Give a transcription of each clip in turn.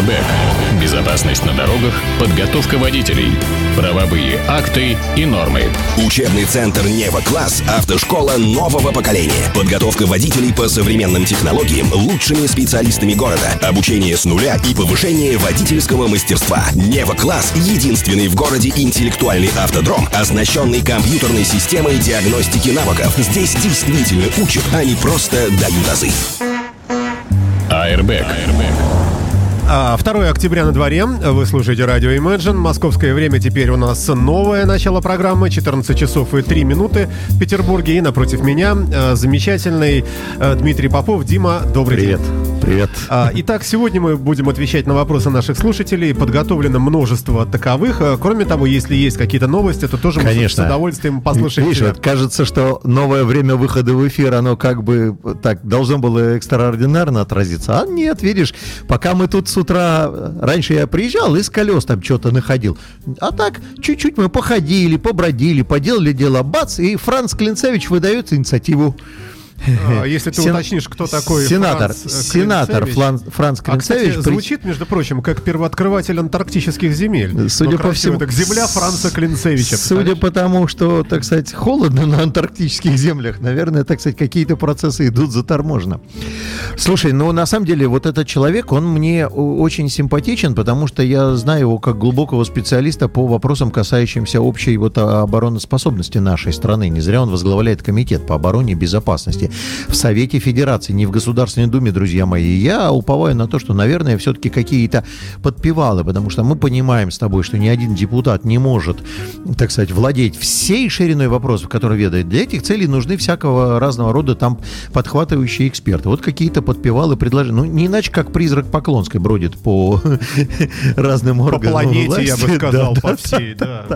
Airbag. Безопасность на дорогах, подготовка водителей, правовые акты и нормы. Учебный центр «Нева Класс» – автошкола нового поколения. Подготовка водителей по современным технологиям лучшими специалистами города. Обучение с нуля и повышение водительского мастерства. «Нева Класс» – единственный в городе интеллектуальный автодром, оснащенный компьютерной системой диагностики навыков. Здесь действительно учат, а не просто дают азы. Airbag. А, 2 октября на дворе. Вы слушаете радио Imagine. Московское время теперь у нас новое начало программы. 14 часов и 3 минуты в Петербурге. И напротив меня э, замечательный э, Дмитрий Попов. Дима, добрый Привет. день. Привет. А, Итак, сегодня мы будем отвечать на вопросы наших слушателей. Подготовлено множество таковых. А, Кроме того, если есть какие-то новости, то тоже мы Конечно. с удовольствием послушаем. Тебя. вот кажется, что новое время выхода в эфир, оно как бы так должно было экстраординарно отразиться. А нет, видишь, пока мы тут с утра... Раньше я приезжал и с колес там что-то находил. А так, чуть-чуть мы походили, побродили, поделали дело, бац, и Франц Клинцевич выдает инициативу. А, Если ты Сен- уточнишь, кто такой Сенатор, Франц, э, сенатор. Флан- Франц А, кстати, Клинцевич. при- звучит, между прочим, как первооткрыватель антарктических земель. Судя Ну, по всему, Так земля Франца Клинцевича. Судя по тому, что, так сказать, холодно на антарктических землях, наверное, так сказать, какие-то процессы идут заторможенно. Слушай, ну на самом деле вот этот человек, он мне очень симпатичен, потому что я знаю его как глубокого специалиста по вопросам, касающимся общей вот а, обороноспособности нашей страны. Не зря он возглавляет комитет по обороне и безопасности в Совете Федерации, не в Государственной Думе, друзья мои. Я уповаю на то, что, наверное, все-таки какие-то подпевалы, потому что мы понимаем с тобой, что ни один депутат не может, так сказать, владеть всей шириной вопросов, которые ведает. Для этих целей нужны всякого разного рода там подхватывающие эксперты. Вот какие-то подпевалы предложения. Ну, не иначе, как призрак Поклонской бродит по разным По органам планете, я бы власти. сказал, Да, по да, всей, да.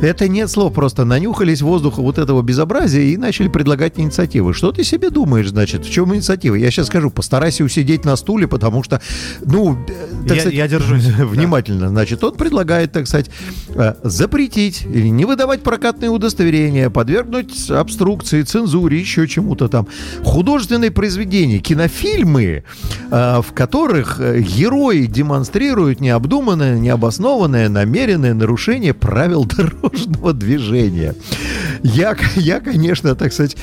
это нет слов, просто нанюхались воздуха вот этого безобразия и начали предлагать инициативы. Что ты себе думаешь, значит, в чем инициатива? Я сейчас скажу, постарайся усидеть на стуле, потому что, ну, э, так Я- сказать, я держусь, да. внимательно. Значит, он предлагает, так сказать, э, запретить или не выдавать прокатные удостоверения, подвергнуть обструкции, цензуре, еще чему-то там. Художественные произведения, кинофильмы, э, в которых герои демонстрируют необдуманное, необоснованное, намеренное нарушение правил дорожного движения. Я, я конечно, так сказать,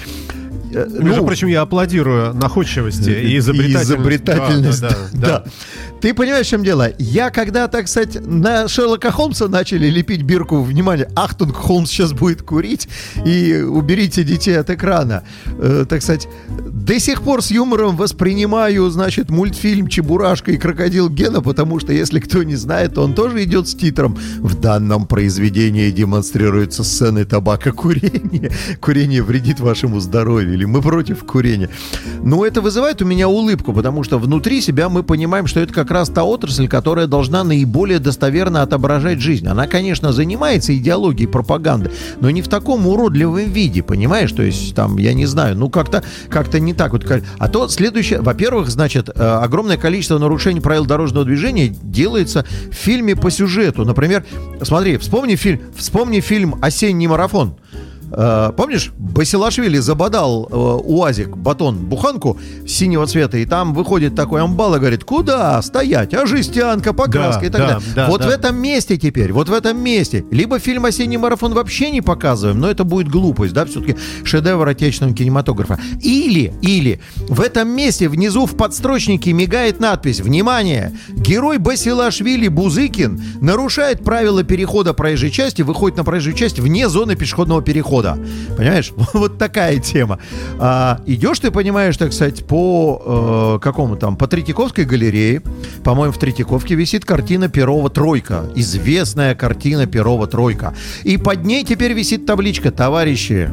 Между ну, прочим, я аплодирую находчивости и изобретательности. изобретательность, Да, да, да, да. Ты понимаешь, в чем дело? Я когда, так сказать, на Шерлока Холмса начали лепить бирку, внимание, Ахтунг, Холмс сейчас будет курить, и уберите детей от экрана. Э, так сказать, до сих пор с юмором воспринимаю, значит, мультфильм «Чебурашка и крокодил Гена», потому что, если кто не знает, он тоже идет с титром. В данном произведении демонстрируются сцены табакокурения. Курение вредит вашему здоровью, или мы против курения. Но это вызывает у меня улыбку, потому что внутри себя мы понимаем, что это как раз та отрасль, которая должна наиболее достоверно отображать жизнь. Она, конечно, занимается идеологией пропаганды, но не в таком уродливом виде, понимаешь? То есть, там, я не знаю, ну как-то как не так вот. А то следующее, во-первых, значит, э, огромное количество нарушений правил дорожного движения делается в фильме по сюжету. Например, смотри, вспомни фильм, вспомни фильм «Осенний марафон». Э, Помнишь, Басилашвили забодал э, УАЗик, батон, буханку синего цвета, и там выходит такой амбал и говорит, куда стоять, а жестянка, покраска Да, и так да, далее. да, вот да. в этом месте теперь, вот в этом месте, либо фильм «Осенний марафон» вообще не показываем, но это будет глупость, да, все-таки шедевр отечественного кинематографа. Или, или в этом месте внизу в подстрочнике мигает надпись «Внимание! Герой Басилашвили Бузыкин нарушает правила перехода проезжей части, выходит на проезжую часть вне зоны пешеходного перехода». Понимаешь? Вот такая тема. А, идешь ты, понимаешь, так сказать, по э, какому там, по Третьяковской галерее. По-моему, в Третьяковке висит картина Перова «Тройка». Известная картина Перова «Тройка». И под ней теперь висит табличка «Товарищи,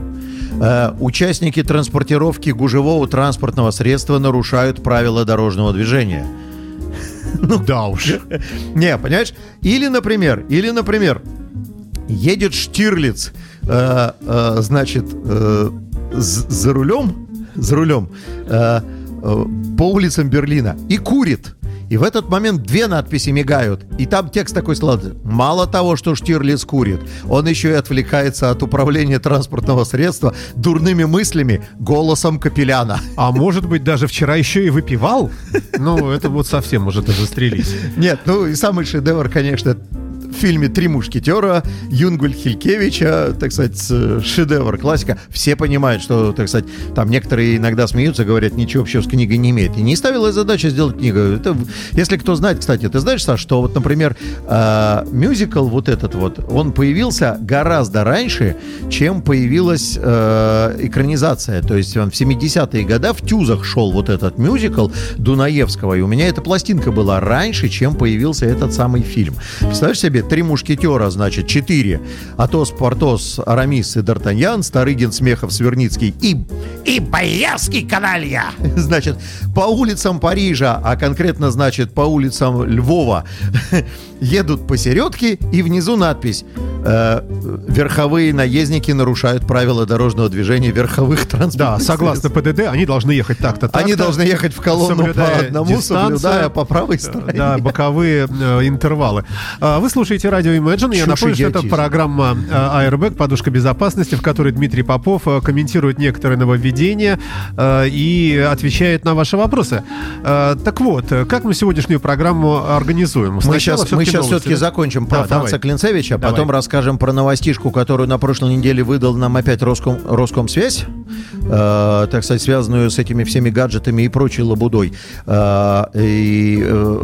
э, участники транспортировки гужевого транспортного средства нарушают правила дорожного движения». Ну да уж. Не, понимаешь? Или, например, или, например, едет Штирлиц, э, э, значит, э, за рулем, за рулем э, э, по улицам Берлина и курит. И в этот момент две надписи мигают. И там текст такой сладкий. Мало того, что Штирлиц курит, он еще и отвлекается от управления транспортного средства дурными мыслями голосом Капеляна. А может быть, даже вчера еще и выпивал? Ну, это вот совсем может застрелить. Нет, ну и самый шедевр, конечно, в фильме «Три мушкетера» Юнгуль Хилькевича, так сказать, шедевр, классика. Все понимают, что, так сказать, там некоторые иногда смеются, говорят, ничего общего с книгой не имеет. И не ставила задача сделать книгу. Это, если кто знает, кстати, ты знаешь, Саш, что вот, например, э, мюзикл вот этот вот, он появился гораздо раньше, чем появилась э, экранизация. То есть он в 70-е годы в Тюзах шел вот этот мюзикл Дунаевского, и у меня эта пластинка была раньше, чем появился этот самый фильм. Представляешь себе, три мушкетера, значит, четыре. Атос, Портос, Арамис и Д'Артаньян, Старыгин, Смехов, Сверницкий и, и Боярский каналья. Значит, по улицам Парижа, а конкретно, значит, по улицам Львова, едут посередке, и внизу надпись э, «Верховые наездники нарушают правила дорожного движения верховых транспортных Да, согласно ПДД, они должны ехать так-то, так Они должны ехать в колонну по одному, соблюдая по правой стороне. Да, боковые э, интервалы. А, Вы слушаете радио Imagine. Я Чушь напомню, что это программа э, Airbag, подушка безопасности, в которой Дмитрий Попов э, комментирует некоторые нововведения э, и отвечает на ваши вопросы. Э, Так вот, э, как мы сегодняшнюю программу организуем? Мы сейчас, мы всё-таки сейчас все-таки да? закончим Да, про Франца давай. Клинцевича, Давай. потом расскажем про новостишку, которую на прошлой неделе выдал нам опять Роском, Роскомсвязь, э, так сказать, связанную с этими всеми гаджетами и прочей лабудой. Э, и, э,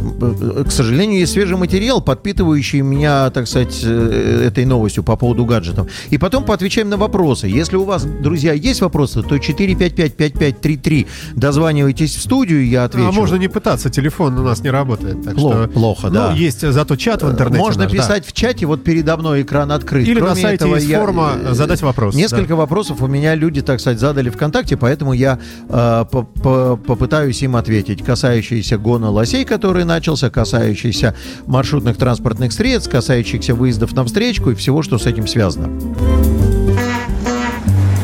э, к сожалению, есть свежий материал, подпитывающий меня, так сказать, э, этой новостью по поводу гаджетов. И потом поотвечаем на вопросы. Если у вас, друзья, есть вопросы, то 455-5533 дозванивайтесь в студию, я отвечу. А можно не пытаться, телефон у нас не работает. Так Плохо, что, плохо, ну, да. есть зато чат в интернете. Можно наш, да. писать в чате, вот передо мной экран открыт. Или на Кроме сайте этого, есть я, форма э, задать вопрос, Несколько вопросов у меня люди, так сказать, задали ВКонтакте, поэтому я э, по- по- попытаюсь им ответить. Касающиеся гона лосей, который начался, касающиеся маршрутных транспортных средств, касающихся выездов на встречку и всего, что с этим связано.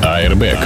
Airbag.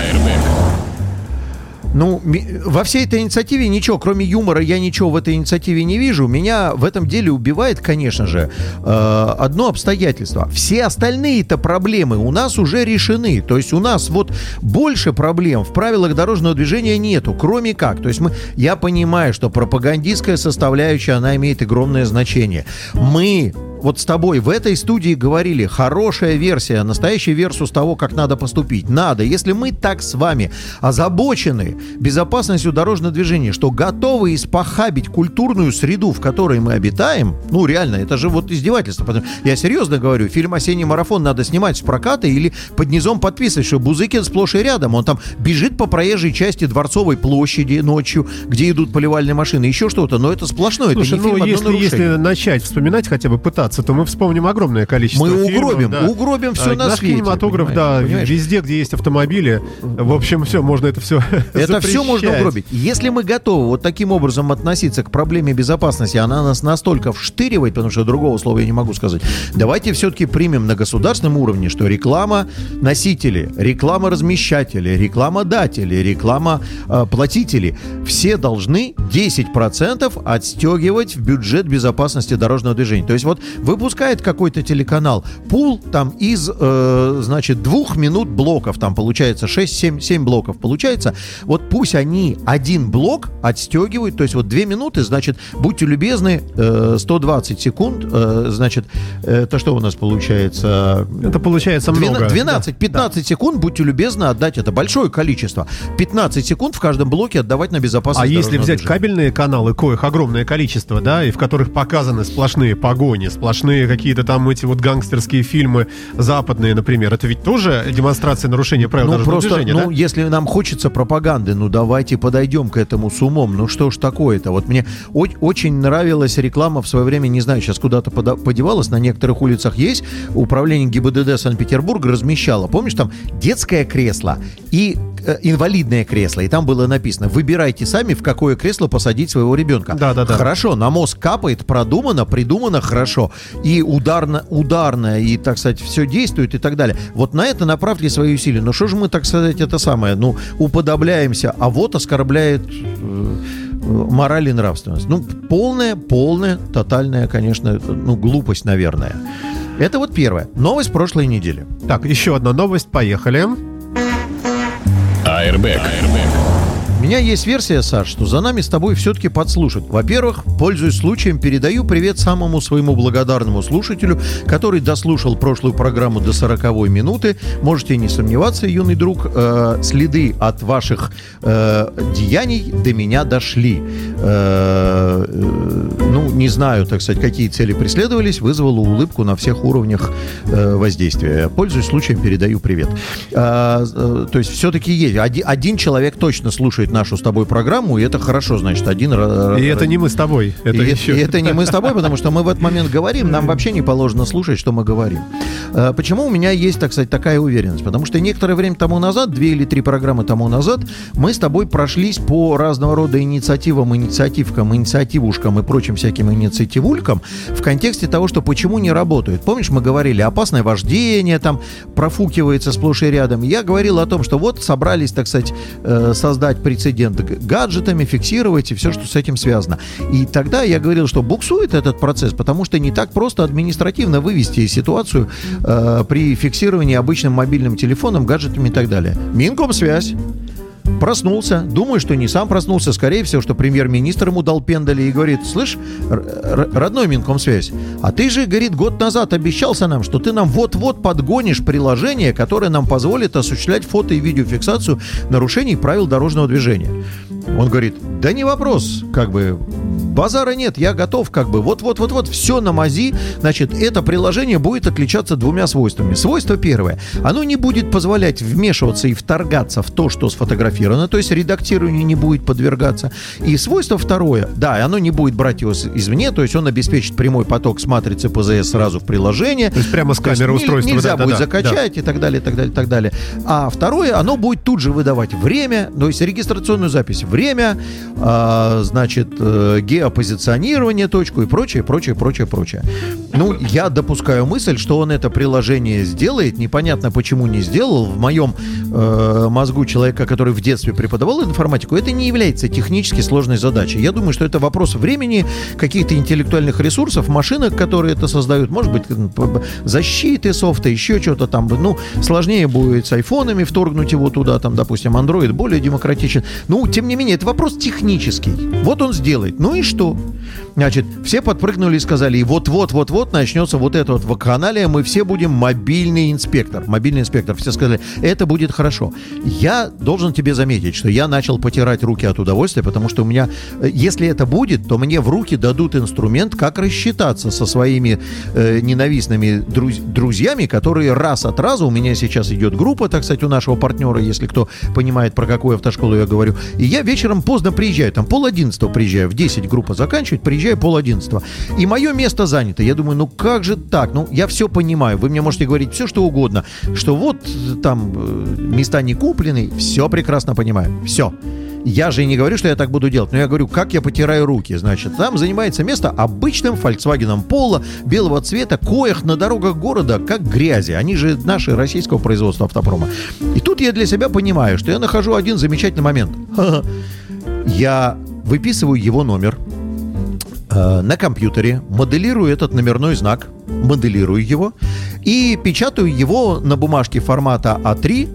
Ну, во всей этой инициативе ничего, кроме юмора, я ничего в этой инициативе не вижу. Меня в этом деле убивает, конечно же, э, одно обстоятельство. Все остальные-то проблемы у нас уже решены. То есть у нас вот больше проблем в правилах дорожного движения нету, кроме как. То есть мы, я понимаю, что пропагандистская составляющая, она имеет огромное значение. Мы вот с тобой в этой студии говорили, хорошая версия, настоящий версус того, как надо поступить. Надо. Если мы так с вами озабочены безопасностью дорожного движения, что готовы испохабить культурную среду, в которой мы обитаем, ну реально, это же вот издевательство. Я серьезно говорю, фильм «Осенний марафон» надо снимать с проката или под низом подписывать, что Бузыкин сплошь и рядом. Он там бежит по проезжей части Дворцовой площади ночью, где идут поливальные машины, еще что-то. Но это сплошное, Слушай, это не ну фильм, если, если начать вспоминать, хотя бы пытаться, то мы вспомним огромное количество Мы фильмов, угробим, да. угробим все А, на Наш свете, кинематограф, понимаешь, да, понимаешь? везде, где есть автомобили, в общем, все, можно это все Это все можно угробить. Если мы готовы вот таким образом относиться к проблеме безопасности, она нас настолько вштыривает, потому что другого слова я не могу сказать, давайте все-таки примем на государственном уровне, что реклама носители, реклама размещатели, реклама датели, реклама э, платители, все должны 10% отстегивать в бюджет безопасности дорожного движения. То есть вот выпускает какой-то телеканал пул там из, э, значит, двух минут блоков, там получается 6-7 7 блоков получается, вот пусть они один блок отстегивают, то есть вот 2 минуты, значит, будьте любезны, э, 120 секунд, э, значит, это что у нас получается? Это получается много. 12-15 секунд, будьте любезны, отдать это большое количество. 15 секунд в каждом блоке отдавать на безопасность А если взять движения. кабельные каналы, коих огромное количество, да, и в которых показаны сплошные погони, сплошные какие-то там эти вот гангстерские фильмы западные, например, это ведь тоже демонстрация нарушения правил Ну дорожного просто, движения, ну да? если нам хочется пропаганды, ну давайте подойдем к этому с умом. Ну что ж такое-то? Вот мне очень нравилась реклама в свое время, не знаю, сейчас куда-то подевалась, на некоторых улицах есть. Управление ГИБДД Санкт-Петербурга размещало, помнишь, там детское кресло и э, инвалидное кресло, и там было написано: выбирайте сами, в какое кресло посадить своего ребенка. Да-да-да. Хорошо, на мозг капает, продумано, придумано хорошо, и ударно, ударно, и, так сказать, все действует и так далее. Вот на это направьте свои усилия. Но что же мы, так сказать, это самое, ну, уподобляемся, а вот оскорбляет э, мораль и нравственность. Ну, полная, полная, тотальная, конечно, ну, глупость, наверное. Это вот первая. Новость прошлой недели. Так, еще одна новость, поехали. Airbag. У меня есть версия, Саш, что за нами с тобой все-таки подслушать. Во-первых, пользуясь случаем, передаю привет самому своему благодарному слушателю, который дослушал прошлую программу до 40 минуты. Можете не сомневаться, юный друг, э, следы от ваших э, деяний до меня дошли. Э, э, ну, не знаю, так сказать, какие цели преследовались, вызвало улыбку на всех уровнях э, воздействия. Пользуясь случаем, передаю привет. Э, э, то есть все-таки есть. Один, один человек точно слушает нашу с тобой программу, и это хорошо, значит, один... ра- И это не мы с тобой, это и, еще. и это не мы с тобой, потому что мы в этот момент говорим, нам вообще не положено слушать, что мы говорим. Э, Почему у меня есть, так сказать, такая уверенность? Потому что некоторое время тому назад, две или три программы тому назад, мы с тобой прошлись по разного рода инициативам, инициативкам, инициативушкам и прочим всяким инициативулькам в контексте того, что почему не работают. Помнишь, мы говорили, опасное вождение там профукивается сплошь и рядом. Я говорил о том, что вот собрались, так сказать, э, создать прецедент г- гаджетами, фиксировать и все, что с этим связано. И тогда я говорил, что буксует этот процесс, потому что не так просто административно вывести ситуацию э, при фиксировании обычным мобильным телефоном, гаджетами и так далее. Минкомсвязь проснулся, думаю, что не сам проснулся, скорее всего, что премьер-министр ему дал пендали и говорит, слышь, родной Минкомсвязь, а ты же, говорит, год назад обещался нам, что ты нам вот-вот подгонишь приложение, которое нам позволит осуществлять фото и видеофиксацию нарушений правил дорожного движения. Он говорит, да не вопрос, как бы, базара нет, я готов, как бы, вот-вот-вот-вот, все на мази, значит, это приложение будет отличаться двумя свойствами. Свойство первое, оно не будет позволять вмешиваться и вторгаться в то, что сфотографировано, то есть редактированию не будет подвергаться. И свойство второе, да, оно не будет брать его извне, то есть он обеспечит прямой поток с матрицы ПЗС сразу в приложение. То есть прямо с камеры устройства. Нельзя да, да, будет да, закачать и так далее, и так далее, и так далее. А второе, оно будет тут же выдавать время, то есть регистрационную запись, время, а, значит, э, геопозиционирование, точку и прочее, прочее, прочее, прочее. Ну, я допускаю мысль, что он это приложение сделает, непонятно почему не сделал. В моем э, мозгу человека, который в детстве преподавал информатику, это не является технически сложной задачей. Я думаю, что это вопрос времени, каких-то интеллектуальных ресурсов, машинок, которые это создают, может быть, защиты софта, еще что-то там. Ну, сложнее будет с айфонами вторгнуть его туда, там, допустим, Android более демократичен. Ну, тем не менее, это вопрос технический. Вот он сделает. Ну и что? Значит, все подпрыгнули и сказали, и вот-вот-вот-вот начнется вот это вот вакханалия, мы все будем мобильный инспектор. Мобильный инспектор. Все сказали, это будет хорошо. Я должен тебе заметить, что я начал потирать руки от удовольствия, потому что у меня, э, если это будет, то мне в руки дадут инструмент, как рассчитаться со своими э, ненавистными друз- друзьями, которые раз от раза, у меня сейчас идет группа, так сказать, у нашего партнера, если кто понимает, про какую автошколу я говорю, и я вечером поздно приезжаю, там пол одиннадцатого приезжаю, в 10 группа заканчивает, приезжаю пол одиннадцатого. И мое место занято. Я думаю, ну как же так? Ну, я все понимаю. Вы мне можете говорить все, что угодно. Что вот э, там э, места не куплены. Все прекрасно понимаю. Все. Я же и не говорю, что я так буду делать, но я говорю, как я потираю руки. Значит, там занимается место обычным Volkswagen Polo белого цвета, коих на дорогах города, как грязи. Они же наши российского производства автопрома. И тут я для себя понимаю, что я нахожу один замечательный момент. Я выписываю его номер, э, на компьютере, моделирую этот номерной знак, моделирую его и печатаю его на бумажке формата А3,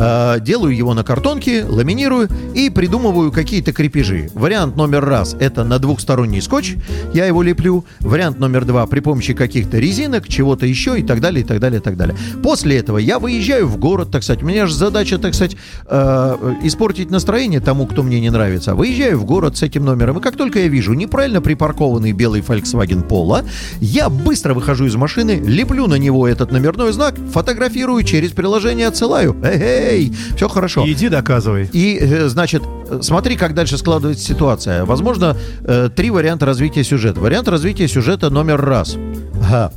э, делаю его на картонке, ламинирую и придумываю какие-то крепежи. Вариант номер раз – это на двухсторонний скотч, я его леплю. Вариант номер два – при помощи каких-то резинок, чего-то еще и так далее, и так далее, и так далее. После этого я выезжаю в город, так сказать. У меня же задача, так сказать, э, испортить настроение тому, кто мне не нравится. Выезжаю в город с этим номером, и как только я вижу неправильно припаркованный белый Volkswagen Polo, я быстро выхожу из машины, леплю на него этот номерной знак, фотографирую, через приложение отсылаю. Эй, все хорошо. Иди доказывай. И, э, значит, смотри, как дальше складывается ситуация. Возможно, э, три варианта развития сюжета. Вариант развития сюжета номер раз. Ага.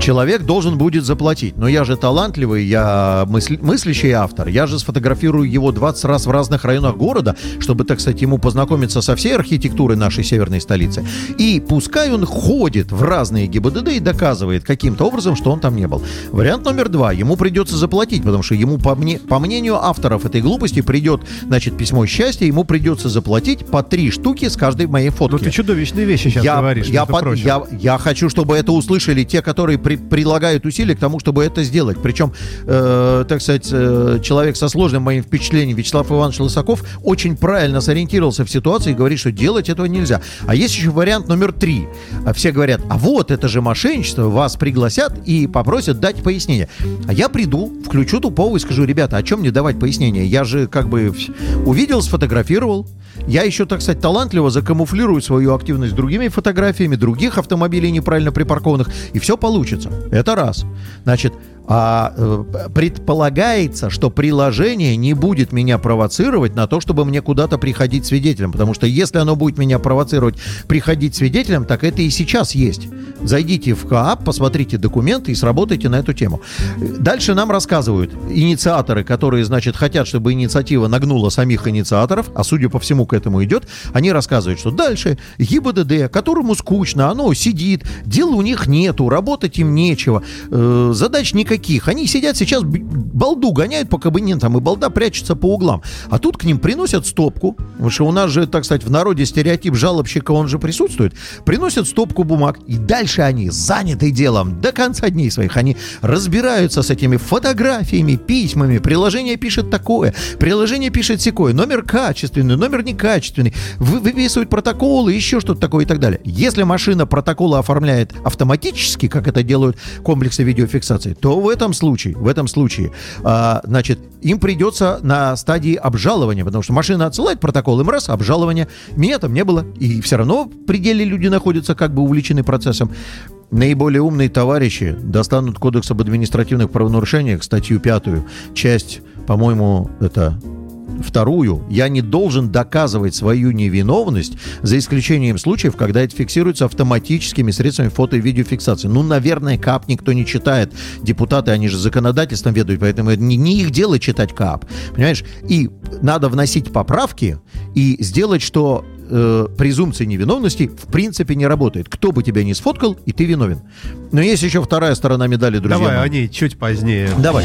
Человек должен будет заплатить. Но я же талантливый, я мысли, мыслящий автор. Я же сфотографирую его 20 раз в разных районах города, чтобы, так сказать, ему познакомиться со всей архитектурой нашей северной столицы. И пускай он ходит в разные ГИБДД и доказывает каким-то образом, что он там не был. Вариант номер два. Ему придется заплатить, потому что ему, по, мне, по мнению авторов этой глупости, придет, значит, письмо счастья, ему придется заплатить по три штуки с каждой моей фотки. Ну ты чудовищные вещи сейчас я, говоришь. Я, под, я, я хочу, чтобы это услышали те, которые при, прилагают усилия к тому, чтобы это сделать. Причем, э, так сказать, э, человек со сложным моим впечатлением, Вячеслав Иванович Лысаков, очень правильно сориентировался в ситуации и говорит, что делать этого нельзя. А есть еще вариант номер три. Все говорят, а вот это же мошенничество, вас пригласят и попросят дать пояснение. А я приду, включу тупого и скажу, ребята, о чем мне давать пояснение? Я же как бы увидел, сфотографировал, я еще, так сказать, талантливо закамуфлирую свою активность другими фотографиями других автомобилей неправильно припаркованных, и все получится. Это раз. Значит, а, э, предполагается, что приложение не будет меня провоцировать на то, чтобы мне куда-то приходить свидетелем. Потому что если оно будет меня провоцировать приходить свидетелем, так это и сейчас есть. Зайдите в КАП, посмотрите документы и сработайте на эту тему. Дальше нам рассказывают инициаторы, которые, значит, хотят, чтобы инициатива нагнула самих инициаторов, а судя по всему к этому идет, они рассказывают, что дальше ГИБДД, которому скучно, оно сидит, дела у них нету, работать им нечего, э, задач никаких никаких. Они сидят сейчас, балду гоняют по кабинетам, и балда прячется по углам. А тут к ним приносят стопку, потому что у нас же, так сказать, в народе стереотип жалобщика, он же присутствует. Приносят стопку бумаг, и дальше они заняты делом до конца дней своих. Они разбираются с этими фотографиями, письмами. Приложение пишет такое, приложение пишет секое. Номер качественный, номер некачественный. Вы, выписывают протоколы, еще что-то такое и так далее. Если машина протоколы оформляет автоматически, как это делают комплексы видеофиксации, то в этом случае, в этом случае, а, значит, им придется на стадии обжалования, потому что машина отсылает протокол, им раз, обжалование. Меня там не было, и все равно в пределе люди находятся как бы увлечены процессом. Наиболее умные товарищи достанут Кодекс об административных правонарушениях, статью пятую, часть, по-моему, это Вторую, я не должен доказывать свою невиновность, за исключением случаев, когда это фиксируется автоматическими средствами фото- и видеофиксации. Ну, наверное, КАП никто не читает. Депутаты, они же законодательством ведут, поэтому это не, не их дело читать КАП. Понимаешь? И надо вносить поправки и сделать, что э, презумпция невиновности в принципе не работает. Кто бы тебя не сфоткал, и ты виновен. Но есть еще вторая сторона медали, друзья. Давай мои. о ней чуть позднее. Давай.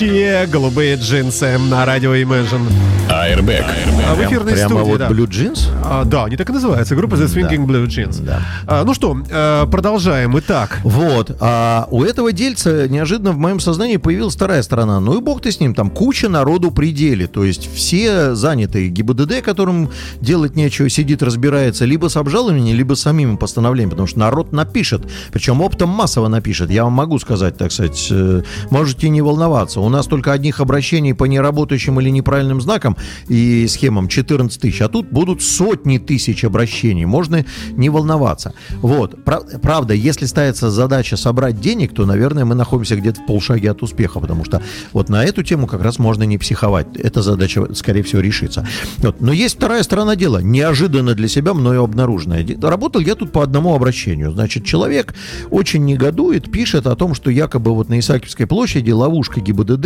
Свингующие голубые джинсы на радио Imagine. Airbag. А в эфирной Прямо студии, вот да. Blue Jeans? А, да, они так и называются. Группа The Swinging Blue Jeans. Да. А, ну что, э, продолжаем. Итак, Вот. А у этого дельца неожиданно в моем сознании появилась вторая сторона. Ну и бог ты с ним, там куча народу при деле. То есть все занятые ГИБДД, которым делать нечего, сидит, разбирается либо с обжалованием, либо с самим постановлением, потому что народ напишет. Причем оптом массово напишет. Я вам могу сказать, так сказать, э, можете не волноваться. У нас только одних обращений по неработающим или неправильным знакам и схемам 14 тысяч, а тут будут сотни тысяч обращений. Можно не волноваться. Вот. Пра- Правда, если ставится задача собрать денег, то, наверное, мы находимся где-то в полшаге от успеха, потому что вот на эту тему как раз можно не психовать. Эта задача, скорее всего, решится. Вот. Но есть вторая сторона дела, неожиданно для себя мною обнаруженная. Работал я тут по одному обращению. Значит, человек очень негодует, пишет о том, что якобы вот на Исаакиевской площади ловушка ГИБДД,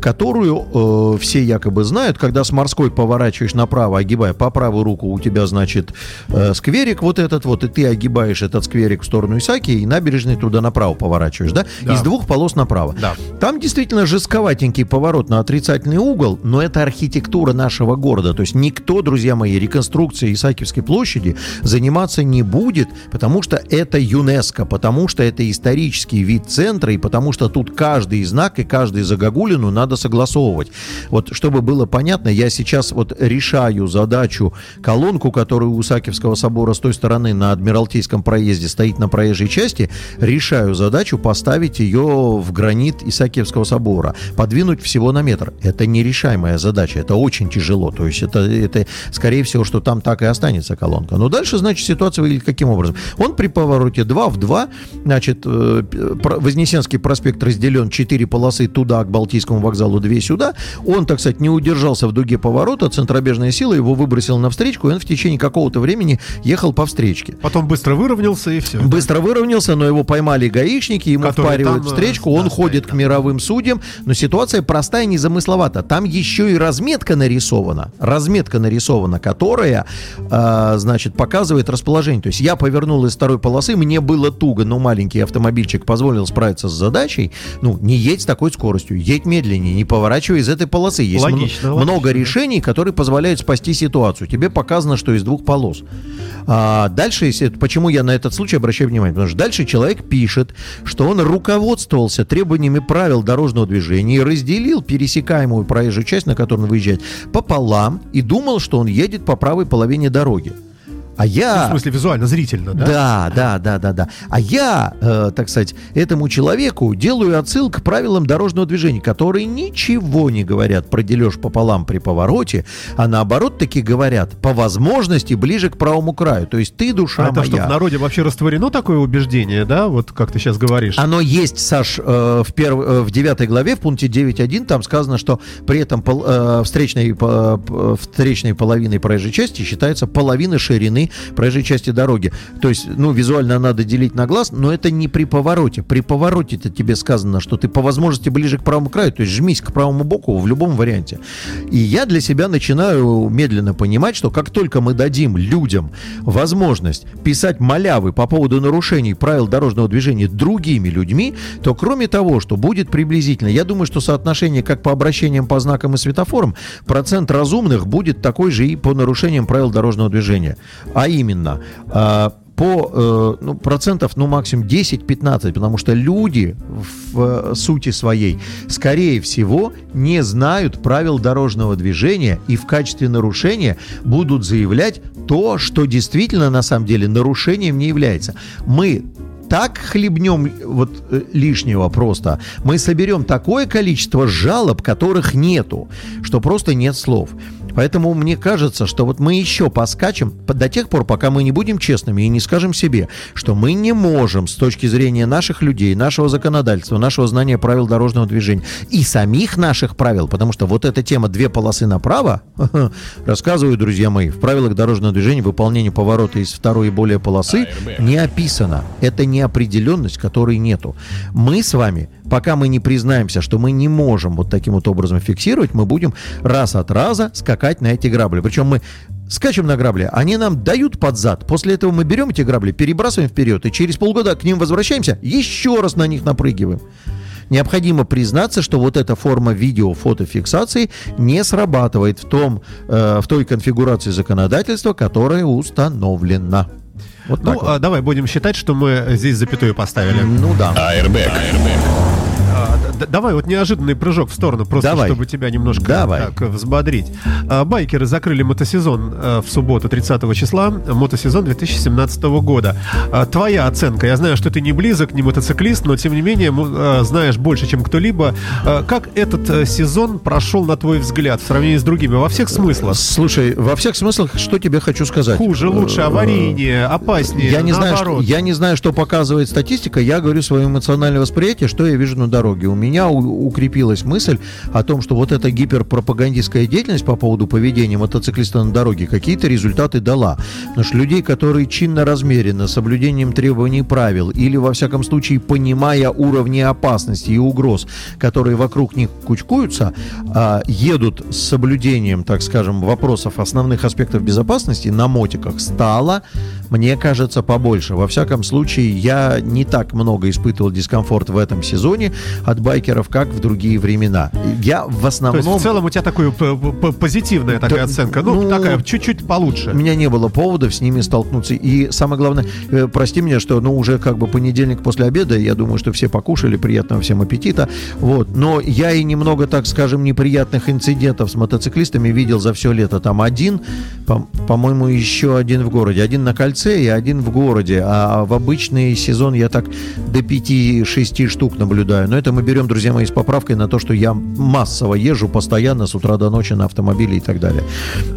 которую э, все якобы знают, когда с морской поворачиваешь направо, огибая по правую руку, у тебя, значит, э, скверик вот этот вот, и ты огибаешь этот скверик в сторону Исаки, и набережной туда направо поворачиваешь, да? Да. Из двух полос направо. Да. Там действительно жестковатенький поворот на отрицательный угол, но это архитектура нашего города. То есть никто, друзья мои, реконструкцией Исаакиевской площади заниматься не будет, потому что это ЮНЕСКо, потому что это исторический вид центра, и потому что тут каждый знак и каждый загогулину надо согласовывать. Вот, чтобы было понятно, я сейчас вот решаю задачу колонку, которая у Исаакиевского собора с той стороны на Адмиралтейском проезде стоит на проезжей части, решаю задачу поставить ее в гранит Исаакиевского собора, подвинуть всего на метр. Это нерешаемая задача, это очень тяжело. То есть это, это скорее всего, что там так и останется колонка. Но дальше, значит, ситуация выглядит каким образом? Он при повороте 2 в 2, значит, э, Вознесенский проспект разделен 4 полосы туда, Балтийскому вокзалу, 2 сюда. Он, так сказать, не удержался в дуге поворота, центробежная сила его выбросила на встречку, и он в течение какого-то времени ехал по встречке. потом быстро выровнялся и все. Быстро выровнялся, но его поймали гаишники, ему Которые впаривают там, э, встречку, да, он стоит ходит к там. мировым судьям, но ситуация простая и незамысловата. Там еще и разметка нарисована, разметка нарисована, которая, э, значит, показывает расположение. То есть я повернул из второй полосы, мне было туго, но маленький автомобильчик позволил справиться с задачей. Ну, не едь с такой скоростью, едь медленнее, не поворачивай из этой полосы. Есть Логично, мно- логично, много решений, которые позволяют спасти ситуацию. Тебе показано, что из двух полос. А дальше, если, почему я на этот случай обращаю внимание? Потому что дальше человек пишет, что он руководствовался требованиями правил дорожного движения и разделил пересекаемую проезжую часть, на которую он выезжает, пополам и думал, что он едет по правой половине дороги. А я... В смысле, визуально, зрительно, да? Да, да, да, да, да. А я, э, так сказать, этому человеку делаю отсылку к правилам дорожного движения, которые ничего не говорят про дележ пополам при повороте, а наоборот таки говорят по возможности ближе к правому краю. То есть ты душа А это что, моя. в народе вообще растворено такое убеждение, да? Вот как ты сейчас говоришь. Оно есть, Саш, э, в, перв- э, в 9 главе, в пункте 9.1, там сказано, что при этом пол- э, встречной, по- п- встречной половиной проезжей части считается половина ширины проезжей части дороги. То есть, ну, визуально надо делить на глаз, но это не при повороте. При повороте-то тебе сказано, что ты по возможности ближе к правому краю, то есть жмись к правому боку в любом варианте. И я для себя начинаю медленно понимать, что как только мы дадим людям возможность писать малявы по поводу нарушений правил дорожного движения другими людьми, то кроме того, что будет приблизительно, я думаю, что соотношение как по обращениям по знакам и светофорам, процент разумных будет такой же и по нарушениям правил дорожного движения. А именно, а, по э, ну, процентов, ну, максимум 10-15, потому что люди в э, сути своей, скорее всего, не знают правил дорожного движения и в качестве нарушения будут заявлять то, что действительно на самом деле нарушением не является. Мы так хлебнем вот э, лишнего просто, мы соберем такое количество жалоб, которых нету, что просто нет слов. Поэтому мне кажется, что вот мы еще поскачем по- до тех пор, пока мы не будем честными и не скажем себе, что мы не можем с точки зрения наших людей, нашего законодательства, нашего знания правил дорожного движения и самих наших правил, потому что вот эта тема «две полосы направо», рассказываю, друзья мои, в правилах дорожного движения выполнение поворота из второй и более полосы ARB. не описано. Это неопределенность, которой нету. Мы с вами, пока мы не признаемся, что мы не можем вот таким вот образом фиксировать, мы будем раз от раза скакать на эти грабли. Причем мы скачем на грабли, они нам дают под зад. После этого мы берем эти грабли, перебрасываем вперед, и через полгода к ним возвращаемся, еще раз на них напрыгиваем. необходимо признаться, что вот эта форма видео-фотофиксации не срабатывает в, том, э, в той конфигурации законодательства, которая установлена. Вот ну, вот. А, давай будем считать, что мы здесь запятую поставили. Ну да. Airbag. Airbag давай вот неожиданный прыжок в сторону, просто давай. чтобы тебя немножко давай. так взбодрить. А, байкеры закрыли мотосезон э, в субботу 30 числа, мотосезон 2017 года. А, твоя оценка, я знаю, что ты не близок, не мотоциклист, но тем не менее э, знаешь больше, чем кто-либо. А, как этот э, сезон прошел, на твой взгляд, в сравнении с другими, во всех смыслах? Слушай, во всех смыслах, что тебе хочу сказать? Хуже, лучше, аварийнее, опаснее, я не знаю, что, Я не знаю, что показывает статистика, я говорю свое эмоциональное восприятие, что я вижу на дороге. У меня укрепилась мысль о том, что вот эта гиперпропагандистская деятельность по поводу поведения мотоциклиста на дороге какие-то результаты дала. Потому что людей, которые чинно размеренно, соблюдением требований правил, или, во всяком случае, понимая уровни опасности и угроз, которые вокруг них кучкуются, а, едут с соблюдением, так скажем, вопросов основных аспектов безопасности на мотиках, стало, мне кажется, побольше. Во всяком случае, я не так много испытывал дискомфорт в этом сезоне от байкеров, как в другие времена. Я в основном... То есть в целом у тебя такая позитивная такая да, оценка, ну, ну, такая чуть-чуть получше. У меня не было поводов с ними столкнуться. И самое главное, э, прости меня, что ну уже как бы понедельник после обеда, я думаю, что все покушали, приятного всем аппетита. Вот. Но я и немного, так скажем, неприятных инцидентов с мотоциклистами видел за все лето. Там один, по- по-моему, еще один в городе. Один на кольце и один в городе. А в обычный сезон я так до 5-6 штук наблюдаю. Но это мы берем, друзья мои, с поправкой на то, что я массово езжу постоянно с утра до ночи на автомобиле и так далее.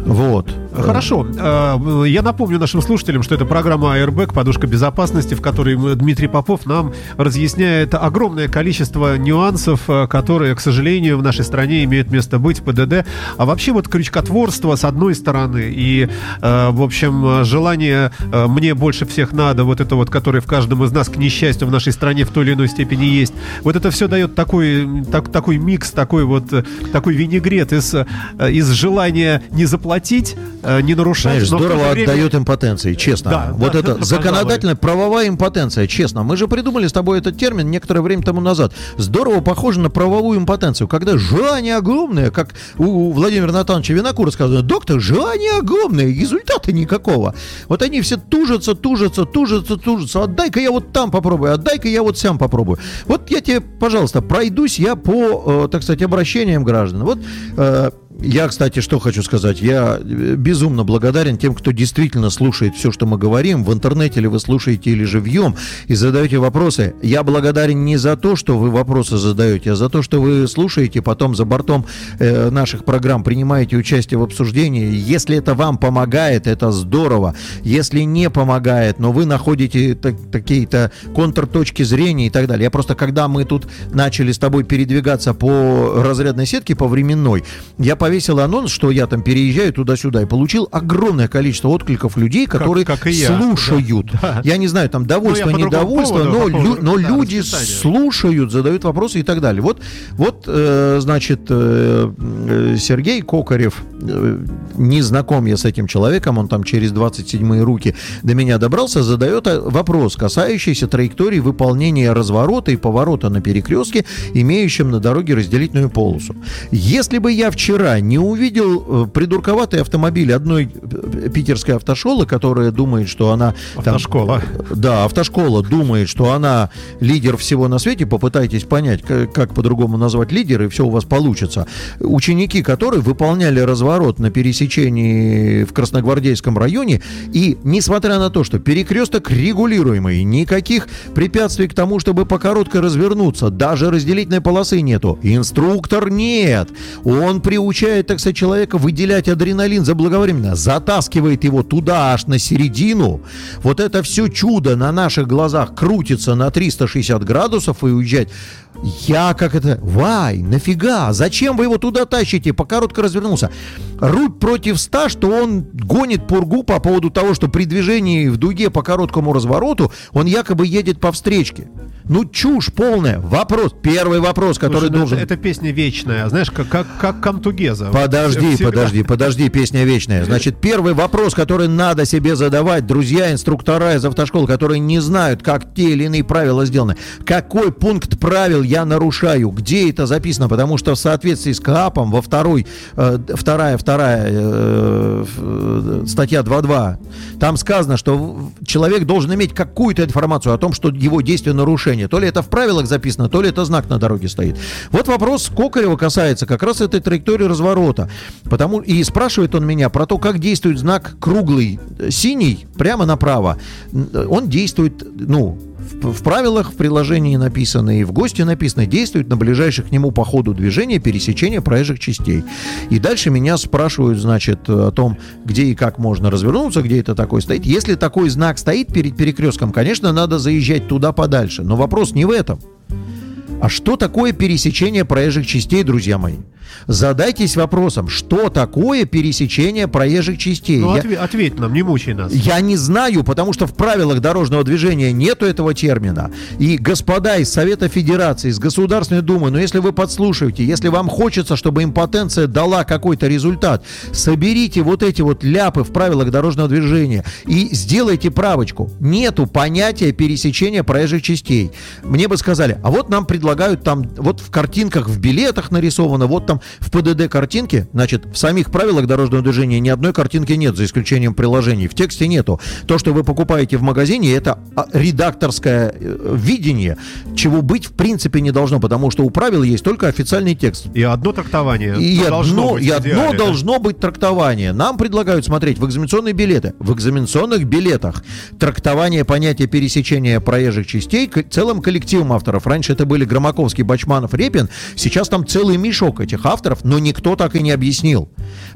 Вот. Хорошо. Э, я напомню нашим слушателям, что это программа Airbag, подушка безопасности, в которой Дмитрий Попов нам разъясняет огромное количество нюансов, э, которые, к сожалению, в нашей стране имеют место быть ПДД. А вообще вот крючкотворство с одной стороны и, э, в общем, желание мне больше всех надо, вот это вот, которое в каждом из нас, к несчастью, в нашей стране в той или иной степени есть. Вот это все дает такой, так, такой микс, такой вот, такой винегрет из, из желания не заплатить, Э, не нарушать. Знаешь, здорово время... отдает импотенции, честно. Да, вот да, это законодательная правовая импотенция, честно. Мы же придумали с тобой этот термин некоторое время тому назад. Здорово похоже на правовую импотенцию, когда желание огромное, как у Владимира Натановича Винокура сказано, доктор, желание огромное, результата никакого. Вот они все тужатся, тужатся, тужатся, тужатся. Отдай-ка я вот там попробую, отдай-ка я вот сам попробую. Вот я тебе, пожалуйста, пройдусь я по, э, так сказать, обращениям граждан. Вот э, я, кстати, что хочу сказать. Я э, безумно благодарен тем, кто действительно слушает все, что мы говорим. В интернете ли вы слушаете или живьем и задаете вопросы. Я благодарен не за то, что вы вопросы задаете, а за то, что вы слушаете, потом за бортом э, наших программ принимаете участие в обсуждении. Если это вам помогает, это здорово. Если не помогает, но вы находите какие-то контрточки зрения и так далее. Я просто, когда мы тут начали с тобой передвигаться по разрядной сетке, по временной, я повесил анонс, что я там переезжаю туда-сюда, и получил огромное количество откликов людей, которые как, как я. слушают. Да. Я не знаю, там довольство, ну, недовольство, но, лю, но да, люди слушают, задают вопросы и так далее. Вот, вот э, значит, э, э Сергей Кокарев, э, не знаком я с этим человеком, он там через 27 руки до меня добрался, задает э, вопрос, касающийся траектории выполнения разворота и поворота на перекрестке, имеющем на дороге разделительную полосу. Если бы я вчера не увидел э, придурковатый автомобиль одной э, питерской автошколы, которая думает, что она... Автошкола. Там, да, автошкола думает, что она лидер всего на свете. Попытайтесь понять, как, как по-другому назвать лидер, и все у вас получится. Ученики, которые выполняли разворот на пересечении в Красногвардейском районе, и несмотря на то, что перекресток регулируемый, никаких препятствий к тому, чтобы по короткой развернуться, даже разделительной полосы нету. Инструктор нет. Он приучает приучает, так сказать, человека выделять адреналин заблаговременно, затаскивает его туда аж на середину, вот это все чудо на наших глазах крутится на 360 градусов и уезжать. Я как это... Вай, нафига? Зачем вы его туда тащите? По коротко развернулся. Руль против ста, что он гонит пургу по поводу того, что при движении в дуге по короткому развороту он якобы едет по встречке. Ну, чушь полная. Вопрос. Первый вопрос, который Слушай, ну должен... Это, это песня вечная, знаешь, как, как, как Come Together. Подожди, Всегда. подожди, подожди, песня вечная. Значит, первый вопрос, который надо себе задавать, друзья, инструктора из автошкол, которые не знают, как те или иные правила сделаны. Какой пункт правил я нарушаю? Где это записано? Потому что в соответствии с КАПом во второй, э, вторая, вторая э, э, статья 2.2, там сказано, что человек должен иметь какую-то информацию о том, что его действие нарушение. То ли это в правилах записано, то ли это знак на дороге стоит. Вот вопрос Кокарева касается как раз этой траектории разворота. Потому и спрашивает он меня про то, как действует знак круглый синий прямо направо. Он действует, ну, в, правилах, в приложении написано и в ГОСТе написано, действует на ближайших к нему по ходу движения пересечения проезжих частей. И дальше меня спрашивают, значит, о том, где и как можно развернуться, где это такое стоит. Если такой знак стоит перед перекрестком, конечно, надо заезжать туда подальше. Но вопрос не в этом. А что такое пересечение проезжих частей, друзья мои? Задайтесь вопросом, что такое пересечение проезжих частей? Ну, Я- отве- ответь нам, не мучай нас. я не знаю, потому что в правилах дорожного движения нету этого термина. И господа из Совета Федерации, из Государственной Думы, но если вы подслушаете, если вам хочется, чтобы импотенция дала какой-то результат, соберите вот эти вот ляпы в правилах дорожного движения и сделайте правочку. Нету понятия пересечения проезжих частей. Мне бы сказали, а вот нам предлагают там, вот в картинках, в билетах нарисовано, вот там в ПДД картинки, значит, в самих правилах дорожного движения ни одной картинки нет, за исключением приложений. В тексте нету. То, что вы покупаете в магазине, это а, редакторское э, видение, чего быть в принципе не должно, потому что у правил есть только официальный текст. И одно трактование. И должно одно, быть и одно идеале, да? должно быть трактование. Нам предлагают смотреть в экзаменационные билеты. В экзаменационных билетах трактование понятия пересечения проезжих частей целым коллективом авторов. Раньше это были Громаковский, Бачманов, Репин. Сейчас там целый мешок этих авторов, но никто так и не объяснил.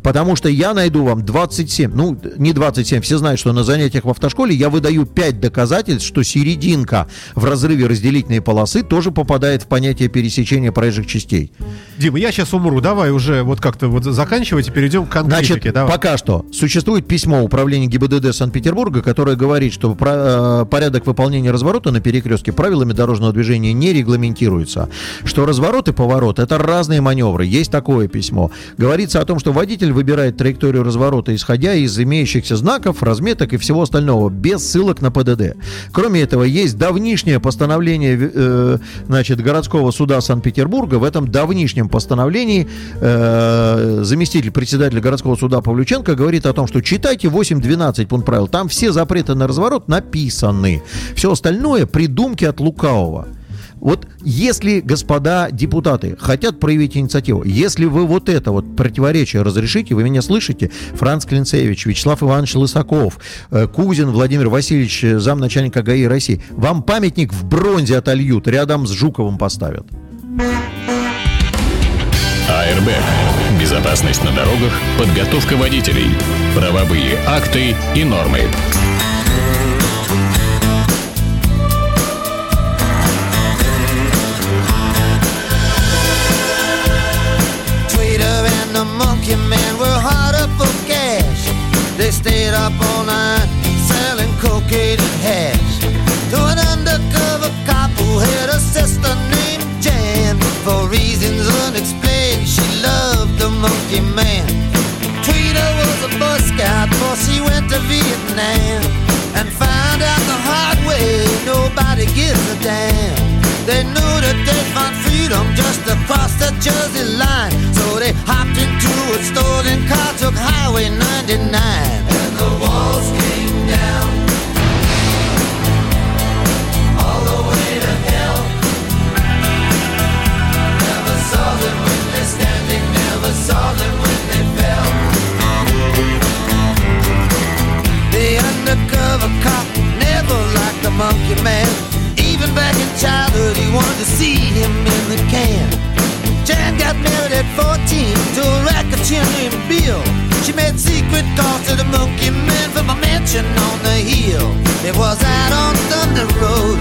Потому что я найду вам 27, ну, не 27, все знают, что на занятиях в автошколе я выдаю 5 доказательств, что серединка в разрыве разделительной полосы тоже попадает в понятие пересечения проезжих частей. Дима, я сейчас умру. Давай уже вот как-то вот заканчивать и перейдем к конкретике. Значит, Давай. пока что существует письмо управления ГИБДД Санкт-Петербурга, которое говорит, что про- э, порядок выполнения разворота на перекрестке правилами дорожного движения не регламентируется. Что разворот и поворот – это разные маневры. Есть такое письмо. Говорится о том, что водитель выбирает траекторию разворота, исходя из имеющихся знаков, разметок и всего остального, без ссылок на ПДД. Кроме этого, есть давнишнее постановление э, значит, городского суда Санкт-Петербурга. В этом давнишнем постановлении э, заместитель председателя городского суда Павлюченко говорит о том, что читайте 8.12 пункт правил. Там все запреты на разворот написаны. Все остальное придумки от лукавого. Вот если, господа депутаты, хотят проявить инициативу, если вы вот это вот противоречие разрешите, вы меня слышите, Франц Клинцевич, Вячеслав Иванович Лысаков, э, Кузин Владимир Васильевич, э, замначальника ГАИ России, вам памятник в бронзе отольют, рядом с Жуковым поставят. АРБ. Безопасность на дорогах, подготовка водителей, правовые акты и нормы. Monkey man. Tweeter was a Boy Scout before she went to Vietnam. And found out the hard way, nobody gives a damn. They knew that they'd find freedom just across the Jersey line. So they hopped into a stolen car, took Highway 99. And the walls came down. It was out on Thunder Road,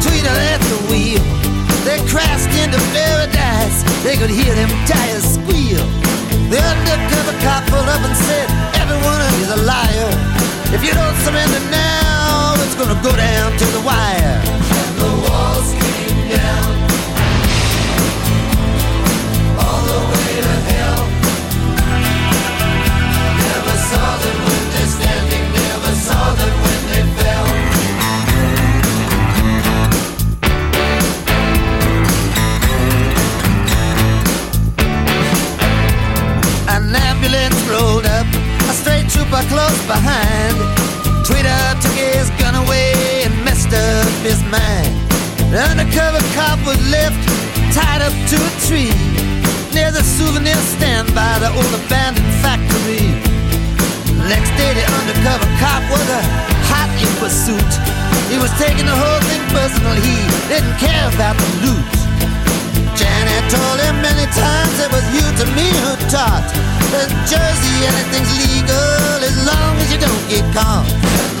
Tweeter at the wheel. They crashed into paradise, they could hear them tires squeal. The undercover cop pulled up and said, Every one of you's a liar. If you don't surrender now, it's gonna go down to the wire. are close behind. Twitter took his gun away and messed up his mind. An undercover cop was left tied up to a tree near the souvenir stand by the old abandoned factory. Next day, the undercover cop was a hot in pursuit. He was taking the whole thing personal. He didn't care about the loot. Janet told him many times it was you to me who taught in Jersey, anything's legal as long as you don't get caught.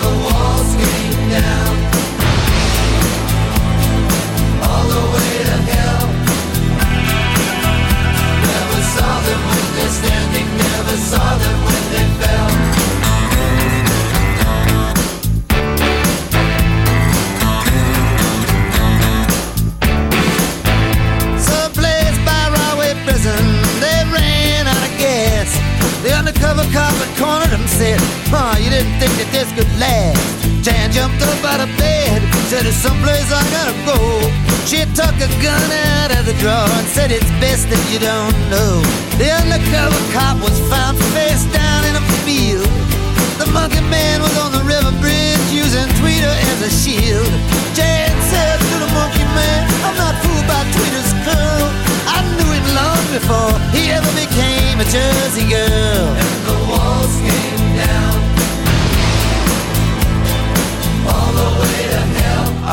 Said, "It's best that you don't know." The undercover cop was found face down in a field. The monkey man was on the river bridge using Tweeter as a shield. Jan said to the monkey man, I'm not fooled by Tweeter's curl. I knew him long before he ever became a Jersey girl.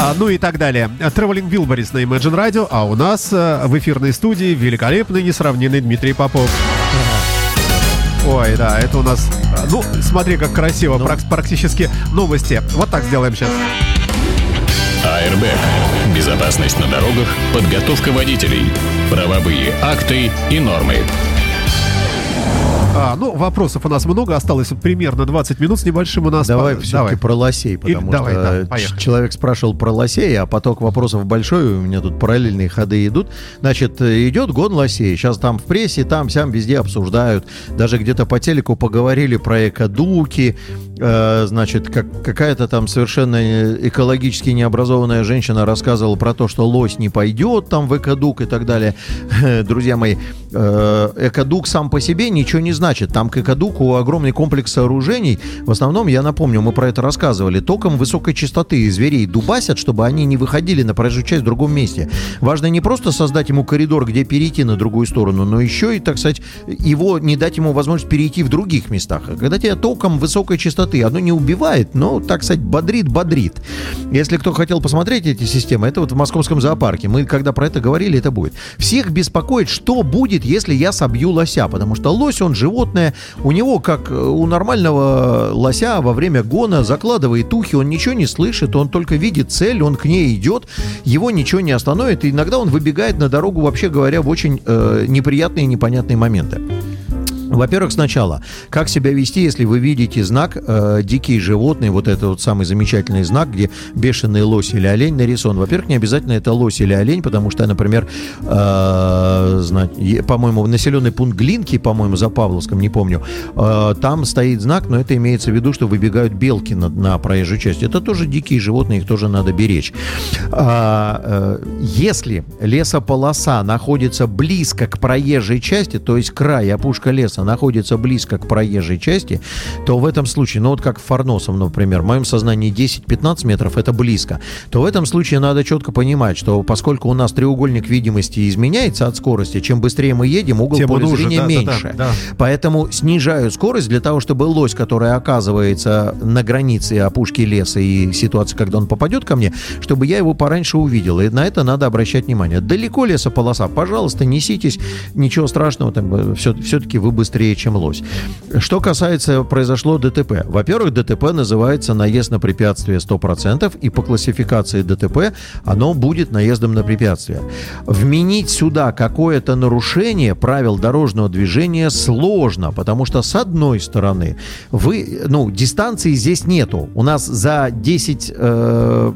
А, ну и так далее. Traveling Wilburys на Imagine Radio, а у нас э, в эфирной студии великолепный, несравненный Дмитрий Попов. Ой, да, это у нас... э, Ну, смотри, как красиво, прак- практически новости. Вот так сделаем сейчас. АРБ. Безопасность на дорогах, подготовка водителей, правовые акты и нормы. А, ну, вопросов у нас много, осталось примерно 20 минут с небольшим у нас. Давай По- все-таки про лосей, потому давай, что да, поехали. человек спрашивал про лосей, а поток вопросов большой, у меня тут параллельные ходы идут. Значит, идет гон лосей, сейчас там в прессе, там, сям, везде обсуждают, даже где-то по телеку поговорили про экодуки, э, значит, как, какая-то там совершенно экологически необразованная женщина рассказывала про то, что лось не пойдет там в экодук и так далее. Друзья мои, э, экодук сам по себе ничего не значит. Там к экодуку огромный комплекс сооружений. В основном, я напомню, мы про это рассказывали, током высокой частоты зверей дубасят, чтобы они не выходили на проезжую часть в другом месте. Важно не просто создать ему коридор, где перейти на другую сторону, но еще и, так сказать, его не дать ему возможность перейти в других местах. А Когда тебя током высокой частоты, оно не убивает, но, так сказать, бодрит, бодрит. Если кто хотел посмотреть эти системы, это вот в московском зоопарке. Мы, когда про это говорили, это будет. Всех беспокоит, что будет, если я собью лося, потому что лось, он животное, у него, как э, у нормального лося во время гона, закладывает ухи, он ничего не слышит, он только видит цель, он к ней идет, его ничего не остановит, и иногда он выбегает на дорогу, вообще говоря, в очень э, неприятные и непонятные моменты. Во-первых, сначала, как себя вести, если вы видите знак э, «дикие животные», вот это вот самый замечательный знак, где бешеный лось или олень нарисован. Во-первых, не обязательно это лось или олень, потому что, например, э, по-моему, населенный пункт Глинки, по-моему, за Павловском, не помню, э, там стоит знак, но это имеется в виду, что выбегают белки на, на проезжую часть. Это тоже дикие животные, их тоже надо беречь. А, э, если лесополоса находится близко к проезжей части, то есть край, опушка леса находится близко к проезжей части, то в этом случае, ну вот как Фарносом, например, в моем сознании 10-15 метров это близко, то в этом случае надо четко понимать, что поскольку у нас треугольник видимости изменяется от скорости, чем быстрее мы едем, угол Тем поля уже, зрения да, да, меньше. да, да. Поэтому снижаю скорость для того, чтобы лось, который оказывается на границе опушки леса и ситуации, когда он попадет ко мне, чтобы я его пораньше увидел. И на это надо обращать внимание. Далеко лесополоса, пожалуйста, неситесь, ничего страшного, там, все, все-таки вы быстрее, чем лось. Что касается произошло ДТП. Во-первых, ДТП называется наезд на препятствие 100%, и по классификации ДТП оно будет наездом на препятствие. Вменить сюда какое-то нарушение правил дорожного движения сложно, потому что с одной стороны, вы, ну, дистанции здесь нету. У нас за 10, э,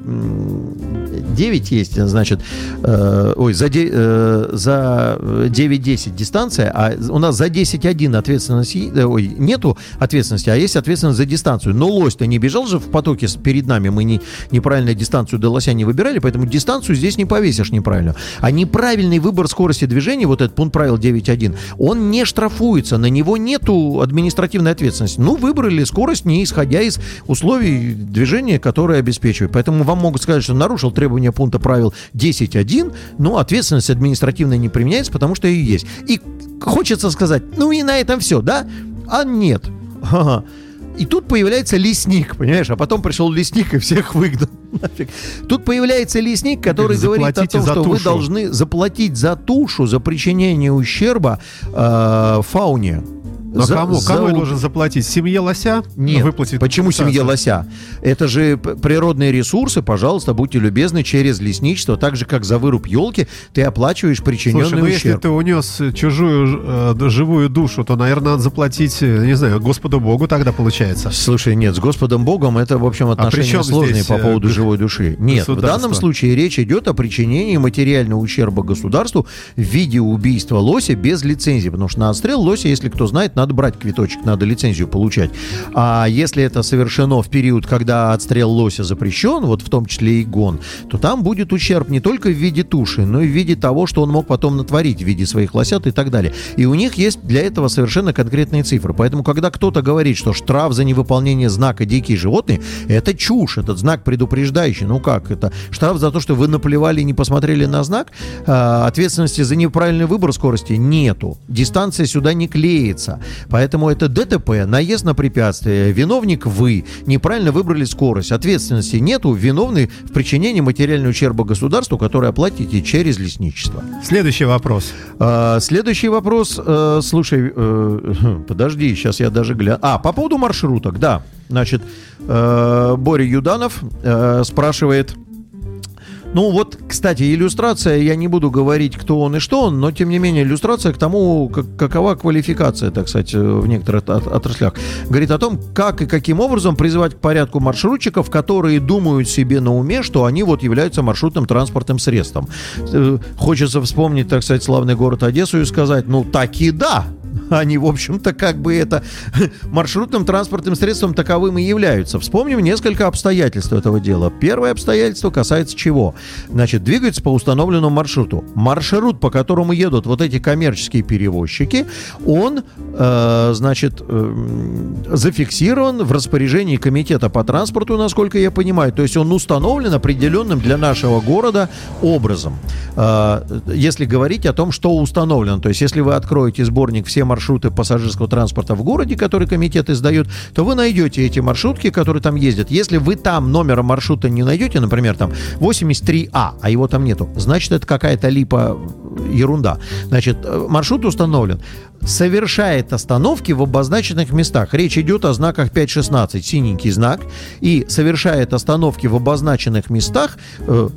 9 есть, значит, э, ой, за, э, за 9-10 дистанция, а у нас за 10-1 ответственности, э, ой, нету ответственности, а есть ответственность за дистанцию. Но лось-то не бежал же в потоке перед нами, мы не, неправильно дистанцию до лося не выбирали, поэтому дистанцию здесь не повесишь неправильно. А неправильный выбор скорости движения, вот этот пункт правил 9.1, он не штрафуется, на него нету административной ответственности. Ну, выбрали скорость, не исходя из условий движения, которые обеспечивают. Поэтому вам могут сказать, что нарушил требования пункта правил 10.1, но ответственность административная не применяется, потому что и есть. И хочется сказать, ну и на этом все, да? А нет. Ага. И тут появляется лесник, понимаешь? А потом пришел лесник и всех выгнал. нафиг. Тут появляется лесник, который говорит о том, что вы тушу. должны заплатить за тушу, за причинение ущерба э, фауне. Но За- кому? за Кому я должен заплатить? Семье лося? Нет, Выплатить почему семье лося? Это же природные ресурсы, пожалуйста, будьте любезны, через лесничество, так же, как за выруб елки, ты оплачиваешь причиненный Слушай, ну если ущерб. ты унес чужую э, живую душу, то, наверное, надо заплатить, э, не знаю, Господу Богу тогда получается. Слушай, нет, с Господом Богом это, в общем, отношения при чем сложные здесь, по э, поводу г- живой души. Нет, в данном случае речь идет о причинении материального ущерба государству в виде убийства лося без лицензии. Потому что на отстрел лося, если кто знает, надо брать квиточек, надо лицензию получать. А если это совершено в период, когда отстрел лося запрещен, вот в том числе и гон, то там будет ущерб не только в виде туши, но и в виде того, что он мог потом натворить в виде своих лосят и так далее. И у них есть для этого совершенно конкретные цифры. Поэтому, когда кто-то говорит, что штраф за невыполнение знака «дикие животные», это чушь, этот знак предупреждающий. Ну как это? Штраф за то, что вы наплевали и не посмотрели на знак? А, ответственности за неправильный выбор скорости нету. Дистанция сюда не клеится. Поэтому это ДТП, наезд на препятствие. Виновник вы. Неправильно выбрали скорость. Ответственности нету. Виновны в причинении материального ущерба государству, который оплатите через лесничество. Следующий вопрос. А, следующий вопрос. э, слушай, э, подожди, сейчас я даже гляну. А, по поводу маршруток, да. Значит, э, Боря Юданов э, спрашивает. Ну вот, кстати, иллюстрация, я не буду говорить, кто он и что он, но тем не менее иллюстрация к тому, как- какова квалификация, так сказать, в некоторых от- отраслях. Говорит о том, как и каким образом призывать к порядку маршрутчиков, которые думают себе на уме, что они вот являются маршрутным транспортным средством. Э, Хочется вспомнить, так сказать, славный город Одессу и сказать, ну так и да, они, в общем-то, как бы это маршрутным транспортным средством таковым и являются. Вспомним несколько обстоятельств этого дела. Первое обстоятельство касается чего? Значит, двигаются по установленному маршруту. Маршрут, по которому едут вот эти коммерческие перевозчики, он, э, значит, э, зафиксирован в распоряжении комитета по транспорту, насколько я понимаю. То есть он установлен определенным для нашего города образом. Э, Если говорить о том, что установлено, то есть если вы откроете сборник все маршруты пассажирского транспорта в городе, который комитет издает, то вы найдете эти маршрутки, которые там ездят. Если вы там номера маршрута не найдете, например, там 83А, а его там нету, значит, это какая-то липа э, ерунда. Значит, э, маршрут установлен совершает остановки в обозначенных местах. Речь идет о знаках 5.16, синенький знак, и совершает остановки в обозначенных местах. Э,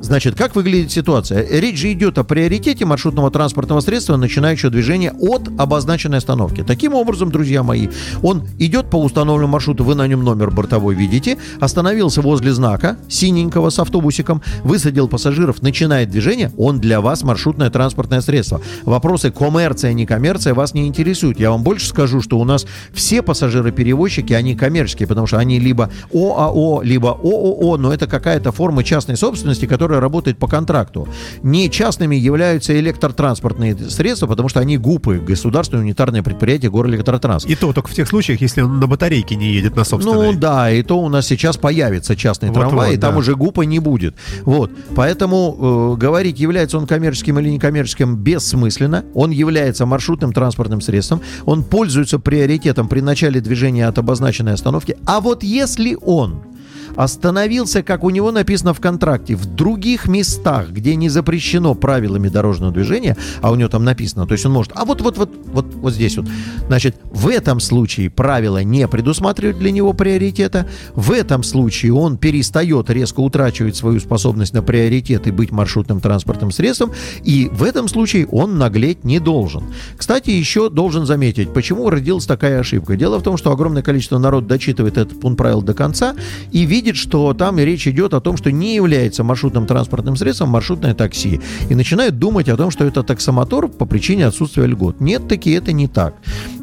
значит, как выглядит ситуация? Речь же идет о приоритете маршрутного транспортного средства, начинающего движение от обозначенной остановки. Таким образом, друзья мои, он идет по установленному маршруту, вы на нем номер бортовой видите, остановился возле знака синенького с автобусиком, высадил пассажиров, начинает движение, он для вас маршрутное транспортное средство. Вопросы коммерция, не коммерция вас не интересуют. Я вам больше скажу, что у нас все пассажиры-перевозчики, они коммерческие, потому что они либо ОАО, либо ООО, но это какая-то форма частной собственности, которая работает по контракту. Не частными являются электротранспортные средства, потому что они ГУПы, государственное унитарное предприятие Горэлектротранс. И то только в тех случаях, если он на батарейке не едет на собственной. Ну да, и то у нас сейчас появится частный Вот-вот, трамвай, и там да. уже ГУПа не будет. Вот, поэтому э, говорить, является он коммерческим или некоммерческим, бессмысленно. Он является маршрутным транспортным средством, он пользуется приоритетом при начале движения от обозначенной остановки. А вот если он остановился, как у него написано в контракте, в других местах, где не запрещено правилами дорожного движения, а у него там написано, то есть он может, а вот вот вот вот вот здесь вот, значит, в этом случае правила не предусматривают для него приоритета, в этом случае он перестает резко утрачивать свою способность на приоритет и быть маршрутным транспортным средством, и в этом случае он наглеть не должен. Кстати, еще должен заметить, почему родилась такая ошибка. Дело в том, что огромное количество народ дочитывает этот пункт правил до конца и верит видит, что там речь идет о том, что не является маршрутным транспортным средством маршрутное такси. И начинает думать о том, что это таксомотор по причине отсутствия льгот. Нет, таки это не так.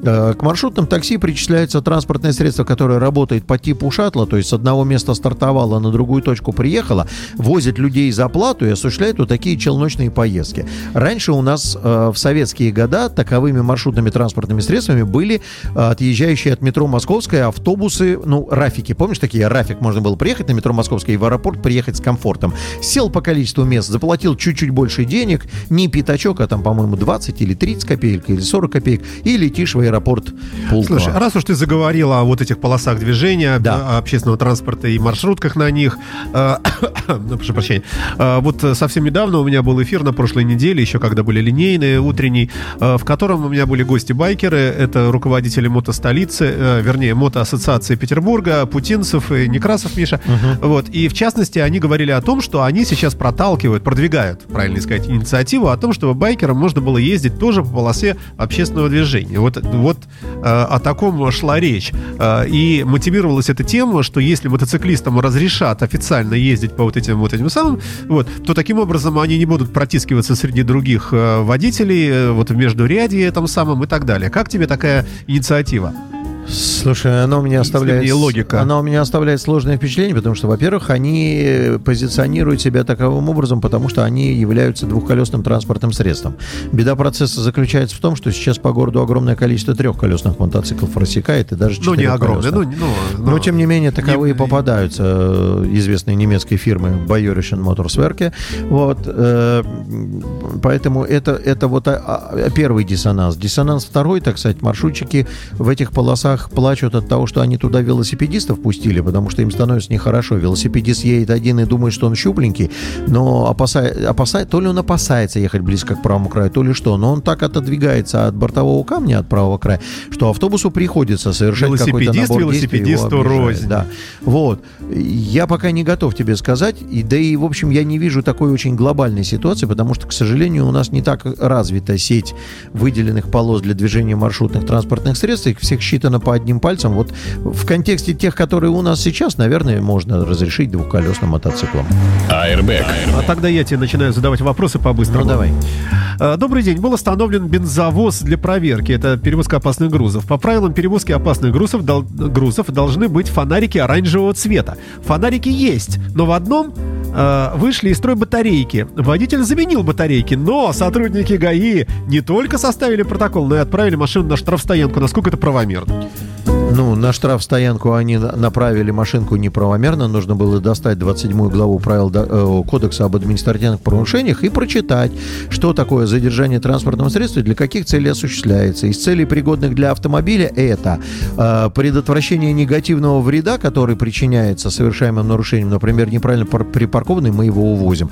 Э, к маршрутным такси причисляется транспортное средство, которое работает по типу шаттла, то есть с одного места стартовало, на другую точку приехало, возит людей за плату и осуществляет вот такие челночные поездки. Раньше у нас э, в советские года таковыми маршрутными транспортными средствами были э, отъезжающие от метро Московская автобусы, ну, рафики. Помнишь такие? Рафик можно было приехать на метро Московская и в аэропорт приехать с комфортом. Сел по количеству мест, заплатил чуть-чуть больше денег, не пятачок, а там, по-моему, 20 или 30 копеек, или 40 копеек, и летишь в аэропорт Пулково. Слушай, раз уж ты заговорила о вот этих полосах движения, Да. общественного транспорта и маршрутках на них, э, ну, прошу прощения, э, вот совсем недавно у меня был эфир на прошлой неделе, еще когда были линейные, утренний, э, в котором у меня были гости-байкеры, это руководители мотостолицы, э, вернее, мотоассоциации Петербурга, Путинцев и Некрасов Миша, вот, и в частности они говорили о том, что они сейчас проталкивают, продвигают, правильно сказать, инициативу о том, чтобы байкерам можно было ездить тоже по полосе общественного движения. Вот, вот э, о таком шла речь. Э, и мотивировалось это тем, что если мотоциклистам разрешат официально ездить по вот этим вот этим самым, вот, то таким образом они не будут протискиваться среди других э, водителей, э, вот в междурядье там самым и так далее. Как тебе такая инициатива? Слушай, она у меня оставляет... вернее, логика. Она у меня оставляет сложное впечатление, потому что, во-первых, они позиционируют себя таковым образом, потому что они являются двухколесным транспортным средством. Беда процесса заключается в том, что сейчас по городу огромное количество трехколесных мотоциклов рассекает, и даже Ну, не огромное, четырехколесных. ну, ну, Но, тем не менее, таковые не- попадаются э, известной немецкой фирмы Bayerische Motorswerke. Вот, э, поэтому это, это вот а, а, первый диссонанс. Диссонанс второй, так сказать, маршрутчики в этих полосах плачут от того, что они туда велосипедистов пустили, потому что им становится нехорошо. Велосипедист едет один и думает, что он щупленький, но опасает, опасает, то ли он опасается ехать близко к правому краю, то ли что. Но он так отодвигается от бортового камня, от правого края, что автобусу приходится совершать какой-то набор велосипедисту рознь. Да. Вот. Я пока не готов тебе сказать, и да и, в общем, я не вижу такой очень глобальной ситуации, потому что, к сожалению, у нас не так развита сеть выделенных полос для движения маршрутных транспортных средств, их всех считано по одним пальцам. Вот в контексте тех, которые у нас сейчас, наверное, можно разрешить двухколесным мотоциклам. Airbag. А тогда я тебе начинаю задавать вопросы по-быстрому. Ну, давай. Э, Добрый день. Был установлен бензовоз для проверки. Это перевозка опасных грузов. По правилам перевозки опасных грузов, дол- грузов должны быть фонарики оранжевого цвета. Фонарики есть, но в одном э, вышли из строя батарейки. Водитель заменил батарейки, но сотрудники ГАИ не только составили протокол, но и отправили машину на штрафстоянку. Насколько это правомерно? Ну, на штрафстоянку они на- направили машинку неправомерно. Нужно было достать 27 главу правил э, Кодекса об административных правонарушениях и прочитать, что такое задержание транспортного средства и для каких целей осуществляется. Из целей, пригодных для автомобиля, это э, предотвращение негативного вреда, который причиняется совершаемым нарушением, например, неправильно пар- припаркованный, мы его увозим.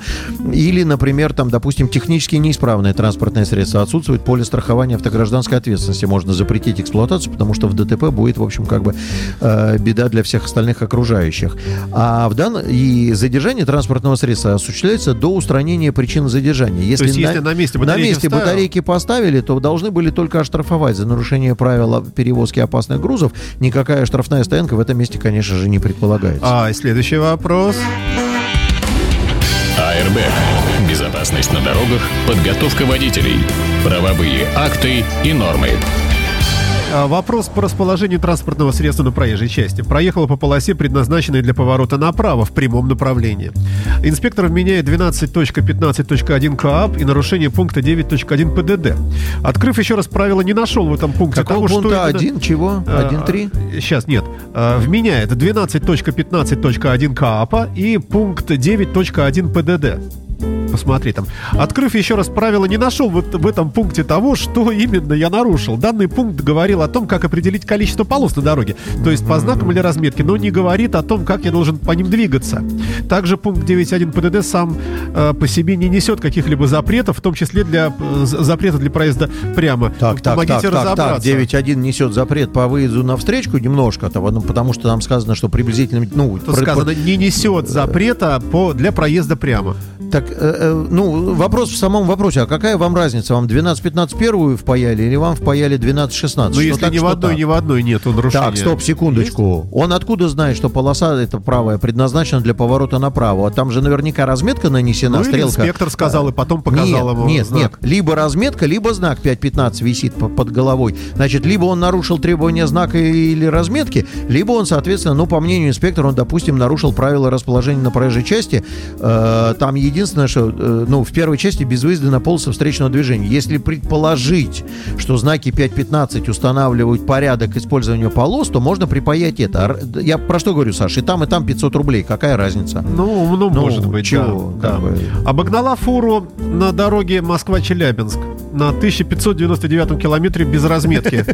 Или, например, там, допустим, технически неисправное транспортное средство, отсутствует поле страхования автогражданской ответственности, можно запретить эксплуатацию, потому что в ДТП будет, в общем, как бы э, беда для всех остальных окружающих. А в данном и задержание транспортного средства осуществляется до устранения причин задержания. Если, есть, если на месте батарейки месте вставил- батарейки поставили, то должны были только оштрафовать за нарушение правил перевозки опасных грузов. Никакая штрафная стоянка в этом месте, конечно же, не предполагается. А, и следующий вопрос. Airbag. Безопасность на дорогах, подготовка водителей, правовые акты и нормы. А, Вопрос по расположению транспортного средства на проезжей части. Проехала по полосе, предназначенной для поворота направо в прямом направлении. Инспектор вменяет 12.15.1 КАП и нарушение пункта 9.1 ПДД. Открыв еще раз правила, не нашел в этом пункте Какого того, что пункта? именно- Один чего? А, Один три? Сейчас, нет. А, Вменяет 12.15.1 КАПа и пункт 9.1 ПДД. Посмотри там. Открыв еще раз правила, не нашел вот в этом пункте того, что именно я нарушил. Данный пункт говорил о том, как определить количество полос на дороге, то есть по знакам или разметке, но не говорит о том, как я должен по ним двигаться. Также пункт 9.1 ПДД сам э, по себе не несет каких-либо запретов, в том числе для э, запрета для проезда прямо. Так, так, Помогите так, так, так. разобраться. 9.1 несет запрет по выезду на встречку немножко, ну, потому что там сказано, что приблизительно... Ну, Тут про- сказано, не несет запрета по, для проезда прямо. Так, э, ну, вопрос в самом вопросе. А какая вам разница? Вам 12-15 первую впаяли или вам впаяли 12-16? Ну, если так, ни в одной, так? ни в одной нету нарушения. Так, стоп, секундочку. Он откуда знает, что полоса эта правая предназначена для поворота направо? А там же наверняка разметка нанесена, Ну, стрелка. инспектор сказал, и потом показал нет, ему Нет, знак. нет. Либо разметка, либо знак 5.15 висит по- под головой. Значит, либо он нарушил требования знака или разметки, либо он, соответственно, ну, по мнению инспектора, он, допустим, нарушил правила расположения на проезжей части. Э, там единственное, что, э, ну, в первой части без выезда на полосу встречного движения. Если предположить, что знаки 5.15 устанавливают порядок использования полос, то можно припаять это. А Я про что говорю, Саша? И там, и там 500 рублей. Какая разница? Ну, ну, Ну, может быть, чего, да. да. Обогнала фуру на дороге Москва-Челябинск на 1599 километре без разметки.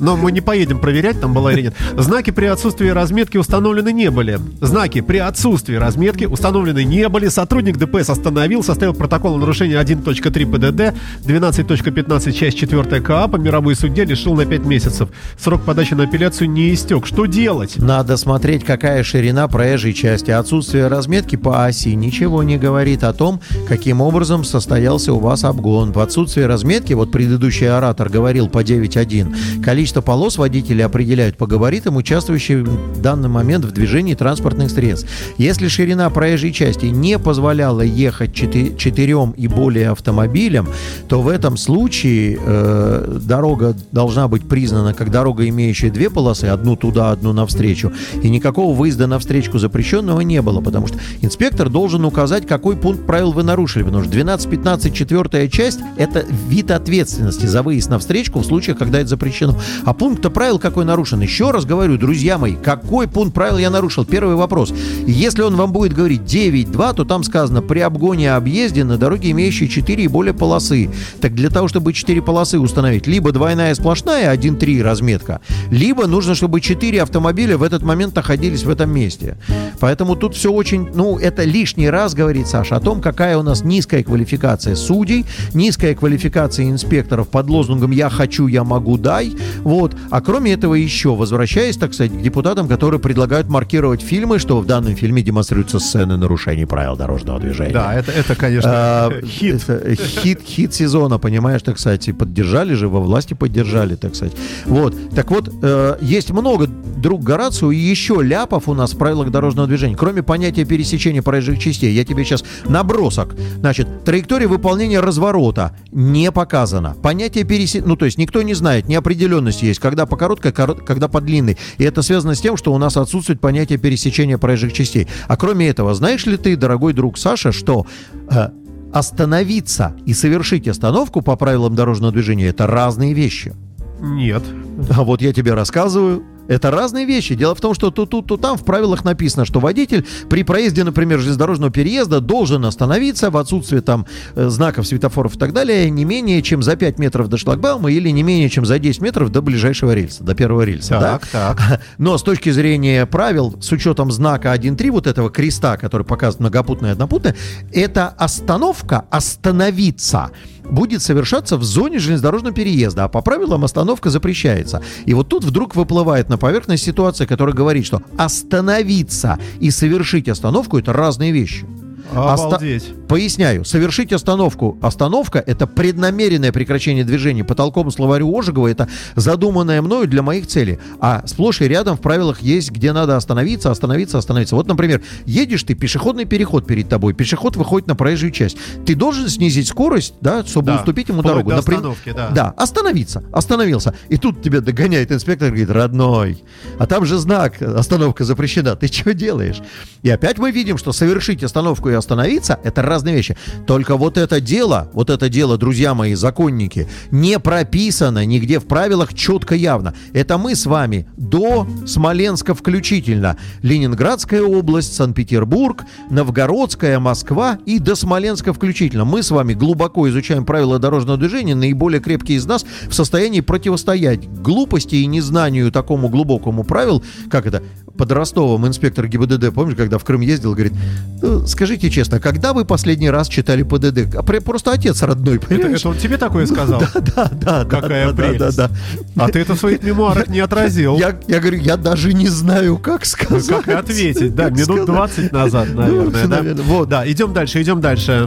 Но мы не поедем проверять, там была или нет. Знаки при отсутствии разметки установлены не были. Знаки при отсутствии разметки установлены не были. Сотрудник ДПС остановил, составил протокол о нарушении 1.3 ПДД, 12.15 часть 4 КАПа. Мировой судья лишил на 5 месяцев. Срок подачи на апелляцию не истек. Что делать? Надо смотреть, какая ширина проезжей части. Отсутствие разметки по оси ничего не говорит о том, каким образом состоялся у вас обгон. В отсутствии разметки, вот предыдущий оратор говорил по 9.1, количество полос водители определяют по габаритам, участвующим в данный момент в движении транспортных средств. Если ширина проезжей части не позволяла ехать четы- четырем и более автомобилям, то в этом случае э, дорога должна быть признана как дорога, имеющая две полосы, одну туда, одну навстречу, и никакого выезда навстречу запрещенного не было, потому что инспектор должен указать, какой пункт правил вы нарушили, потому что 12-15 четвертая часть – это вид ответственности за выезд навстречку в случаях, когда это запрещено. А пункт правил какой нарушен? Еще раз говорю, друзья мои, какой пункт правил я нарушил? Первый вопрос. Если он вам будет говорить 9.2, то там сказано при обгоне объезде на дороге, имеющей 4 и более полосы. Так для того, чтобы 4 полосы установить, либо двойная сплошная 1.3 разметка, либо нужно, чтобы 4 автомобиля в этот момент находились в этом месте. Поэтому тут все очень, ну, это лишний раз говорит Саша о том, какая у нас низкая квалификация судей, низкая квалификация инспекторов под лозунгом «я хочу, я могу, дай». Вот. А кроме этого еще, возвращаясь, так сказать, к депутатам, которые предлагают маркировать фильмы, что в данном фильме демонстрируются сцены нарушений правил дорожного движения. Да, это, это конечно, А, хит. это хит, хит сезона, понимаешь, так сказать, поддержали же, во власти поддержали, так сказать. Вот, так вот, э, есть много, друг Горацио, и еще ляпов у нас в правилах дорожного движения. Кроме понятия пересечения проезжих частей, я тебе сейчас набросок. Значит, траектория выполнения разворота не показана. Понятие пересечения, ну, то есть никто не знает, неопределенность есть, когда по короткой, коро- когда по длинной. И это связано с тем, что у нас отсутствует понятие пересечения проезжих частей. А кроме этого, знаешь ли ты, дорогой друг Саша, что э, остановиться и совершить остановку по правилам дорожного движения это разные вещи. Нет. А вот я тебе рассказываю. Это разные вещи. Дело в том, что тут, тут, тут там в правилах написано, что водитель при проезде, например, железнодорожного переезда должен остановиться в отсутствии там э, знаков, светофоров и так далее не менее чем за 5 метров до шлагбаума или не менее чем за 10 метров до ближайшего рельса, до первого рельса. да? Так, так. Но с точки зрения правил, с учетом знака 1.3, вот этого креста, который показывает многопутное и однопутное, эта остановка, остановиться, будет совершаться в зоне железнодорожного переезда, а по правилам остановка запрещается. И вот тут вдруг выплывает на поверхность ситуация, которая говорит, что остановиться и совершить остановку – это разные вещи. Оста- Обалдеть. Поясняю. Совершить остановку. Остановка – это преднамеренное прекращение движения. По толковому словарю Ожегова это задуманное мною для моих целей. А сплошь и рядом в правилах есть, где надо остановиться, остановиться, остановиться. Вот, например, едешь ты, пешеходный переход перед тобой, пешеход выходит на проезжую часть. Ты должен снизить скорость, да, чтобы Да, уступить ему вплоть дорогу. до Например- остановки, да. Да, остановиться, остановился. И тут тебя догоняет инспектор и говорит, родной, а там же знак, остановка запрещена, ты что делаешь? И опять мы видим, что совершить остановку и остановиться – это разные вещи. Только вот это дело, вот это дело, друзья мои, законники, не прописано нигде в правилах четко явно. Это мы с вами до Смоленска включительно. Ленинградская область, Санкт-Петербург, Новгородская, Москва и до Смоленска включительно. Мы с вами глубоко изучаем правила дорожного движения, наиболее крепкие из нас в состоянии противостоять глупости и незнанию такому глубокому правил, как это, под Ростовом инспектор ГИБДД, помнишь, когда в Крым ездил, говорит, «Ну, скажите честно, когда вы последний раз читали ПДД? А просто отец родной, Это, понимаешь? это он тебе такое сказал? Да, да, да. Какая да, да, прелесть. да, да. А ты это в своих мемуарах не отразил. Я, я говорю, я даже не знаю, как сказать. Как ответить? Да, Как минут сказать. 20 назад, наверное. Ну, да? наверное, вот. Да, идем дальше, идем дальше.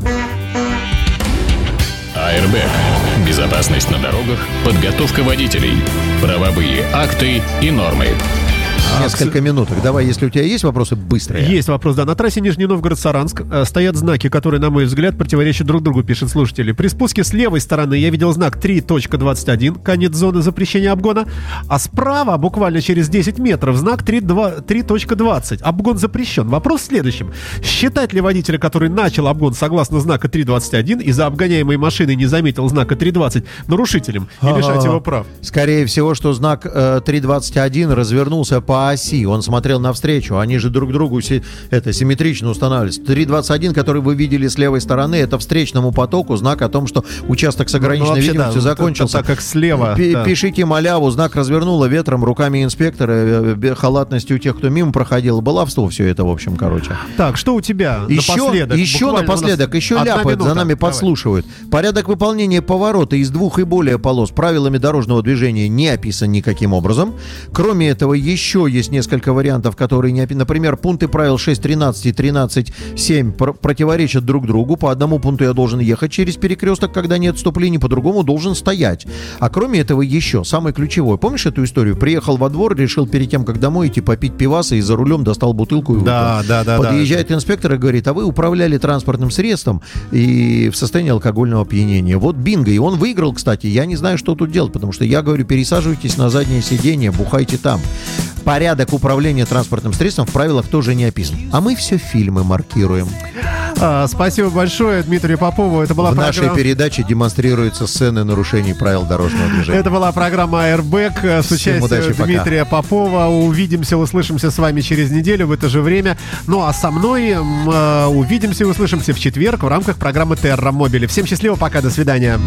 АРБ. Безопасность на дорогах, подготовка водителей, правовые акты и нормы. Несколько минуток. Давай, если у тебя есть вопросы, быстрые. Есть вопрос, да. На трассе Нижний Новгород-Саранск э, стоят знаки, которые, на мой взгляд, противоречат друг другу, пишет слушатели. При спуске с левой стороны я видел знак 3.21, конец зоны запрещения обгона, а справа, буквально через 10 метров, знак 3.2 3.20. Обгон запрещен. Вопрос в следующем. Считать ли водителя, который начал обгон согласно знака 3.21 и за обгоняемой машиной не заметил знака 3.20, нарушителем и лишать его прав? Скорее всего, что знак э, 321 развернулся по оси. Он смотрел навстречу. Они же друг другу это симметрично устанавливались. 321, который вы видели с левой стороны, это встречному потоку знак о том, что участок с ограниченной Ну, вообще, видимостью да, закончился. так как слева, Пи- да. Пишите маляву, знак развернуло ветром, руками инспектора, э, э, халатностью тех, кто мимо проходил. Баловство все это, в общем, короче. Так, что у тебя Еще, напоследок? еще напоследок, еще одна ляпают, за нами Давай. подслушивают. Порядок выполнения поворота из двух и более полос правилами дорожного движения не описан никаким образом. Кроме этого, еще есть несколько вариантов, которые не. Например, пункты правил 6.13 и 13.7 пр- противоречат друг другу. По одному пункту я должен ехать через перекресток, когда нет вступлений, по другому должен стоять. А кроме этого еще, самое ключевое. Помнишь эту историю? Приехал во двор, решил перед тем, как домой идти попить пиваса и за рулем достал бутылку и Да, выпил. да, да, да. Подъезжает инспектор и говорит, а вы управляли транспортным средством и в состоянии алкогольного опьянения. Вот бинго. И он выиграл, кстати. Я не знаю, что тут делать, потому что я говорю, пересаживайтесь на заднее сиденье, бухайте там. Порядок управления транспортным средством в правилах тоже не описан. А мы все фильмы маркируем. А, спасибо большое Дмитрию Попову. Это была в нашей программа... передаче демонстрируются сцены нарушений правил дорожного движения. Это была программа Airbag э, с Всем участием удачи, пока. Дмитрия Попова. Увидимся, услышимся с вами через неделю в это же время. Ну а со мной э, увидимся и услышимся в четверг в рамках программы Терра Мобили. Всем счастливо, пока, до свидания.